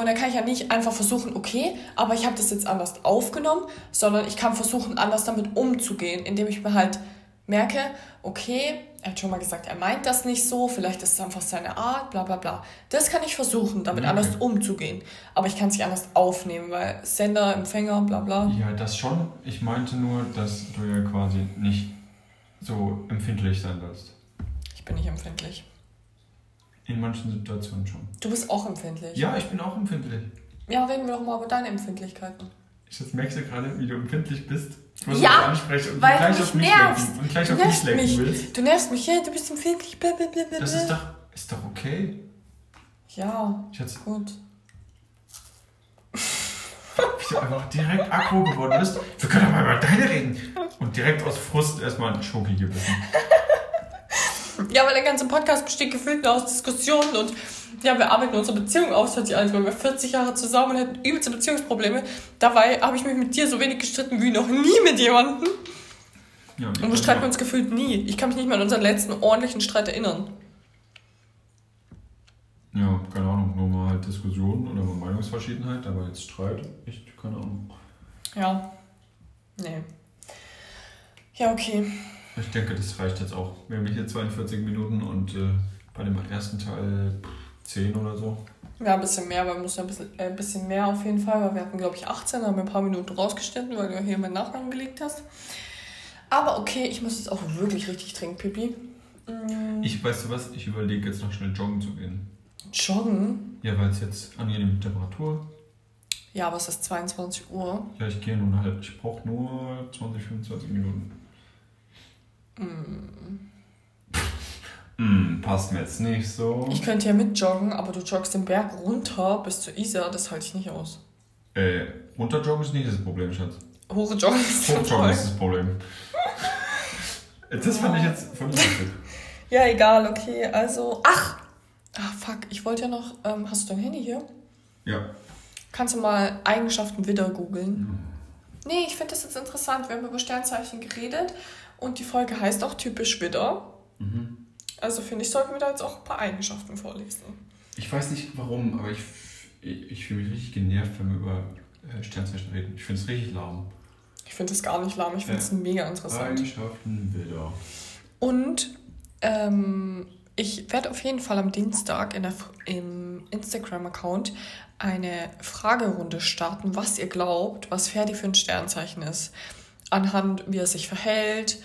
Und dann kann ich ja nicht einfach versuchen, okay, aber ich habe das jetzt anders aufgenommen, sondern ich kann versuchen, anders damit umzugehen, indem ich mir halt merke, okay, er hat schon mal gesagt, er meint das nicht so, vielleicht ist es einfach seine Art, bla bla bla. Das kann ich versuchen, damit Okay. anders umzugehen. Aber ich kann es nicht anders aufnehmen, weil Sender, Empfänger, bla bla. Ja, das schon. Ich meinte nur, dass du ja quasi nicht so empfindlich sein sollst. Ich bin nicht empfindlich. In manchen Situationen schon. Du bist auch empfindlich. Ja, ich bin auch empfindlich. Ja, reden wir doch mal über deine Empfindlichkeiten. Ich jetzt merkst du gerade, wie du empfindlich bist. Ich muss Ja, ansprechen und weil du gleich du auf mich nervst. lenken und gleich Du auf mich nervst lenken mich. willst. Du nervst mich, ja, du bist empfindlich, blablabla. Das ist doch, ist doch okay. Ja, Schatz, gut. wie du einfach direkt aggro geworden bist. Wir können aber mal über deine reden. Und direkt aus Frust erstmal einen Schoki gebissen. Ja, weil der ganze Podcast besteht gefühlt nur aus Diskussionen und ja, wir arbeiten unsere Beziehung aus, hört sich an, als wären wir 40 Jahre zusammen und hätten übelste Beziehungsprobleme. Dabei habe ich mich mit dir so wenig gestritten wie noch nie mit jemandem. Ja, Und wir streiten uns gefühlt nie. Ich kann mich nicht mal an unseren letzten ordentlichen Streit erinnern. Ja, keine Ahnung, nur mal halt Diskussionen oder mal Meinungsverschiedenheit, aber jetzt Streit, echt, keine Ahnung. Ja. Nee. Ja, okay. Ich denke, das reicht jetzt auch. Wir haben hier 42 Minuten und äh, bei dem ersten Teil pff, 10 oder so. Ja, ein bisschen mehr, weil wir mussten ein bisschen, äh, ein bisschen mehr auf jeden Fall, weil wir hatten, glaube ich, 18, haben wir ein paar Minuten rausgeschnitten, weil du hier meinen Nachnamen gelegt hast. Aber okay, ich muss jetzt auch wirklich richtig trinken, Pipi. Mm, Ich, weißt du was, ich überlege jetzt noch schnell joggen zu gehen. Joggen? Ja, weil es jetzt angenehme Temperatur. Ja, aber es ist 22 Uhr. Ja, ich gehe nur halt, ich brauche nur 20, 25 Minuten. Mm, passt mir jetzt nicht so. Ich könnte ja mitjoggen, aber du joggst den Berg runter bis zur Isar, das halte ich nicht aus. Äh, runterjoggen ist nicht das Problem, Schatz. Hohe Joggen ist Hochjoggen toll. ist das Problem. Das fand ich jetzt lustig. Ja, egal, okay, also... Ach! Ach, fuck, ich wollte ja noch... Ähm, hast du dein Handy hier? Ja. Kannst du mal Eigenschaften Widder googeln? Nee, ich finde das jetzt interessant. Wir haben über Sternzeichen geredet und die Folge heißt auch typisch Widder. Mhm. Also finde ich, sollten wir da jetzt auch ein paar Eigenschaften vorlesen. Ich weiß nicht warum, aber ich, ich, ich fühle mich richtig genervt, wenn wir über äh, Sternzeichen reden. Ich finde es richtig lahm. Ich finde das gar nicht lahm, ich finde es mega interessant. Eigenschaften wieder. Und ähm, ich werde auf jeden Fall am Dienstag in der, im Instagram-Account eine Fragerunde starten, was ihr glaubt, was Ferdi für ein Sternzeichen ist. Anhand, wie er sich verhält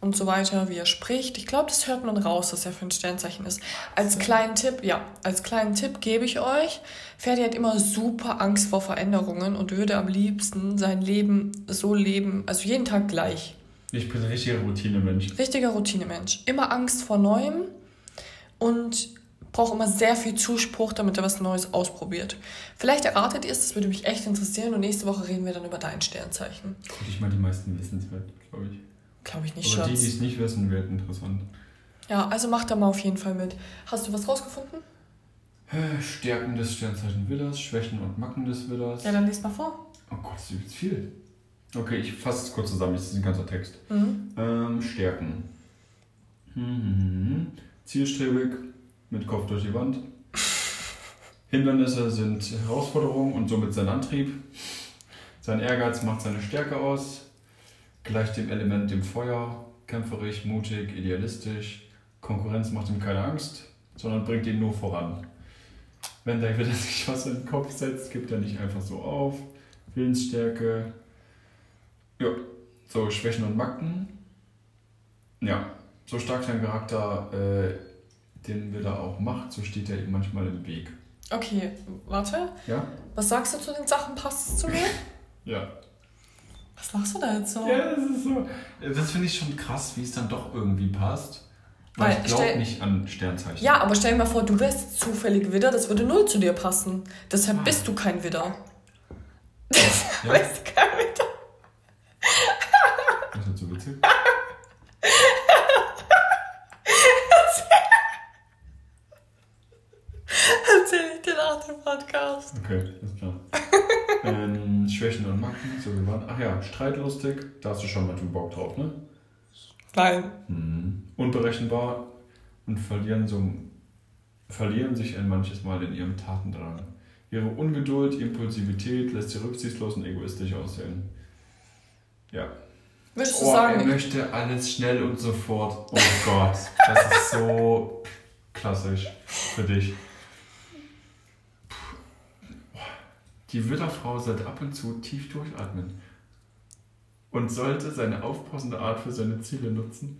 und so weiter, wie er spricht. Ich glaube, das hört man raus, dass er für ein Sternzeichen ist. Als kleinen Tipp, ja, als kleinen Tipp gebe ich euch, Ferdi hat immer super Angst vor Veränderungen und würde am liebsten sein Leben so leben, also jeden Tag gleich. Ich bin ein richtiger Routinemensch. Richtiger Routinemensch. Immer Angst vor Neuem und braucht immer sehr viel Zuspruch, damit er was Neues ausprobiert. Vielleicht erratet ihr es, das würde mich echt interessieren und nächste Woche reden wir dann über dein Sternzeichen. Gut, ich meine, die meisten wissen es halt, glaube ich. Glaube ich nicht, Aber die, die Schatz. es nicht wissen, wird interessant. Ja, also mach da mal auf jeden Fall mit. Hast du was rausgefunden? Äh, Stärken des Sternzeichen Widders, Schwächen und Macken des Widders. Ja, dann lies mal vor. Oh Gott, das ist viel. Okay, ich fasse es kurz zusammen, das ist ein ganzer Text. Mhm. Ähm, Stärken. Mhm. Zielstrebig, mit Kopf durch die Wand. Hindernisse sind Herausforderungen und somit sein Antrieb. Sein Ehrgeiz macht seine Stärke aus, gleicht dem Element dem Feuer, kämpferisch, mutig, idealistisch. Konkurrenz macht ihm keine Angst, sondern bringt ihn nur voran. Wenn der wieder sich was in den Kopf setzt, gibt er nicht einfach so auf. Willensstärke. Ja, so Schwächen und Macken. Ja, so stark sein Charakter, äh, den will er auch macht, so steht er ihm manchmal im Weg. Okay, warte. Ja? Was sagst du zu den Sachen? Passt es zu mir? Ja. Was machst du da jetzt so? Ja, das ist so. Das finde ich schon krass, wie es dann doch irgendwie passt. Weil, Weil ich glaube nicht an Sternzeichen. Ja, aber stell dir mal vor, du wärst zufällig Widder, das würde null zu dir passen. Deshalb Ah. bist du kein Widder. Deshalb Ja. bist du kein Widder. Das ist so witzig. Erzähl ich dir nach dem Podcast. Okay, ist klar. ähm, Schwächen und Macken, so wir waren. Ach ja, streitlustig, da hast du schon manchmal Bock drauf, ne? Nein. Mhm. Unberechenbar und verlieren, so, verlieren sich ein manches Mal in ihrem Tatendrang. Ihre Ungeduld, Impulsivität lässt sie rücksichtslos und egoistisch aussehen. Ja. Würdest du Oh, er sagen, möchte alles schnell und sofort. Oh Gott, das ist so klassisch für dich. Die Widderfrau sollte ab und zu tief durchatmen und sollte seine aufpassende Art für seine Ziele nutzen.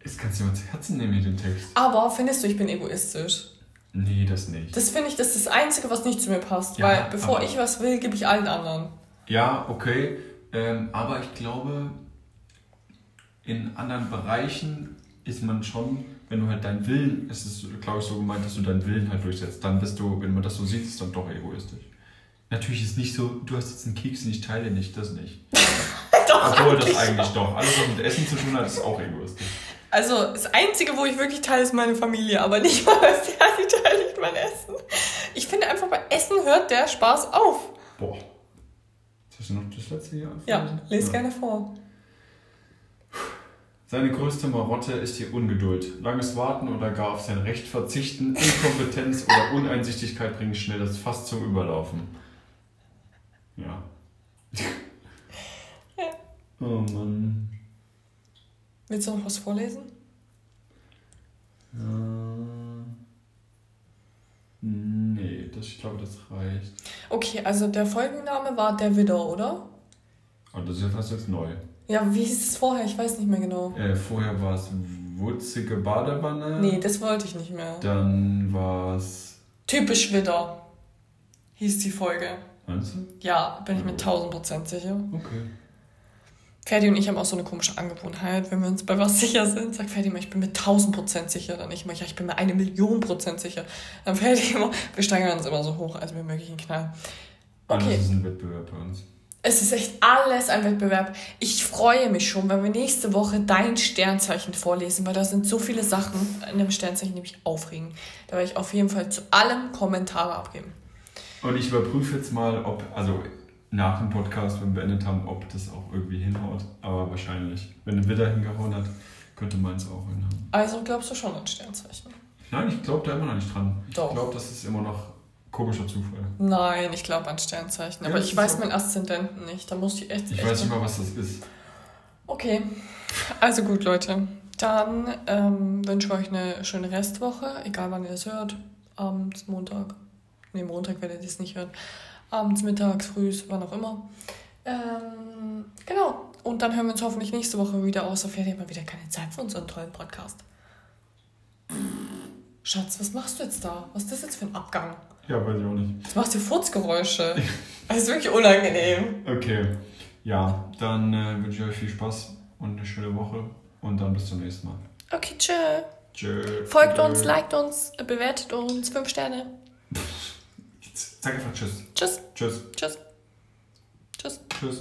Es kannst du dir mal zu Herzen nehmen, den Text. aber findest du, ich bin egoistisch? Nee, das nicht. Das finde ich, das ist das Einzige, was nicht zu mir passt. Ja, weil bevor ich was will, gebe ich allen anderen. Ja, okay. Ähm, aber ich glaube, in anderen Bereichen ist man schon, wenn du halt deinen Willen, es ist, glaube ich, so gemeint, dass du deinen Willen halt durchsetzt, dann bist du, wenn man das so sieht, ist dann doch egoistisch. Natürlich ist nicht so, du hast jetzt einen Keks und ich teile nicht, das nicht. Doch, Obwohl das eigentlich doch. Alles, was mit Essen zu tun hat, ist auch egoistisch. Also, das Einzige, wo ich wirklich teile, ist meine Familie. Aber nicht mal, ja, die teile nicht mein Essen. Ich finde einfach, bei Essen hört der Spaß auf. Boah. Hast du noch das letzte hier? Ja, lese gerne vor. Seine größte Marotte ist die Ungeduld. Langes Warten oder gar auf sein Recht verzichten, Inkompetenz oder Uneinsichtigkeit bringen schnell das Fass zum Überlaufen. Ja. Ja. Oh Mann. Willst du noch was vorlesen? Äh, nee, das, ich glaube, das reicht. Okay, also der Folgenname war Der Widder, oder? Aber das ist ja fast jetzt neu. Ja, wie hieß es vorher? Ich weiß nicht mehr genau. Äh, vorher war es Wutzige Badewanne. Nee, das wollte ich nicht mehr. Dann war es. Typisch Widder hieß die Folge. Meinst du? Ja, bin ich mir 1000% sicher. Okay. Ferdi und ich haben auch so eine komische Angewohnheit, wenn wir uns bei was sicher sind, sagt Ferdi immer, ich bin mir 1000% sicher. Dann ich immer, ja, ich bin mir eine Million Prozent sicher. Dann Ferdi immer, wir steigern uns immer so hoch, als wir möglichen Knall. Alles Okay. ist ein Wettbewerb bei uns. Es ist echt alles ein Wettbewerb. Ich freue mich schon, wenn wir nächste Woche dein Sternzeichen vorlesen, weil da sind so viele Sachen in dem Sternzeichen, die mich aufregen. Da werde ich auf jeden Fall zu allem Kommentare abgeben. Und ich überprüfe jetzt mal, ob, also nach dem Podcast, wenn wir beendet haben, ob das auch irgendwie hinhaut. Aber wahrscheinlich. Wenn ein Widder hingehauen hat, könnte meins auch hinhauen. Also glaubst du schon an Sternzeichen? Nein, ich glaube da immer noch nicht dran. Ich Doch. glaube, das ist immer noch komischer Zufall. Nein, ich glaube an Sternzeichen. Ja, Aber ich weiß meinen Aszendenten nicht. Da muss ich echt. Ich echt weiß nicht mal, was das ist. Okay, also gut, Leute. Dann ähm, wünschen wir euch eine schöne Restwoche, egal wann ihr das hört. Abends, Montag. Ne, Montag werdet ihr es nicht hören. Abends, mittags, früh, wann auch immer. Ähm, genau. Und dann hören wir uns hoffentlich nächste Woche wieder, außer Ferdi hat mal wieder keine Zeit für unseren tollen Podcast. Schatz, was machst du jetzt da? Was ist das jetzt für ein Abgang? Ja, weiß ich auch nicht. Du machst hier Furzgeräusche. Das ist wirklich unangenehm. Okay. Ja, dann äh, wünsche ich euch viel Spaß und eine schöne Woche. Und dann bis zum nächsten Mal. Okay, tschö. Tschö. Folgt Tschö. uns, liked uns, bewertet uns, fünf Sterne. Sag einfach Tschüss. Tschüss, Tschüss. tschüss, tschüss. Tschüss.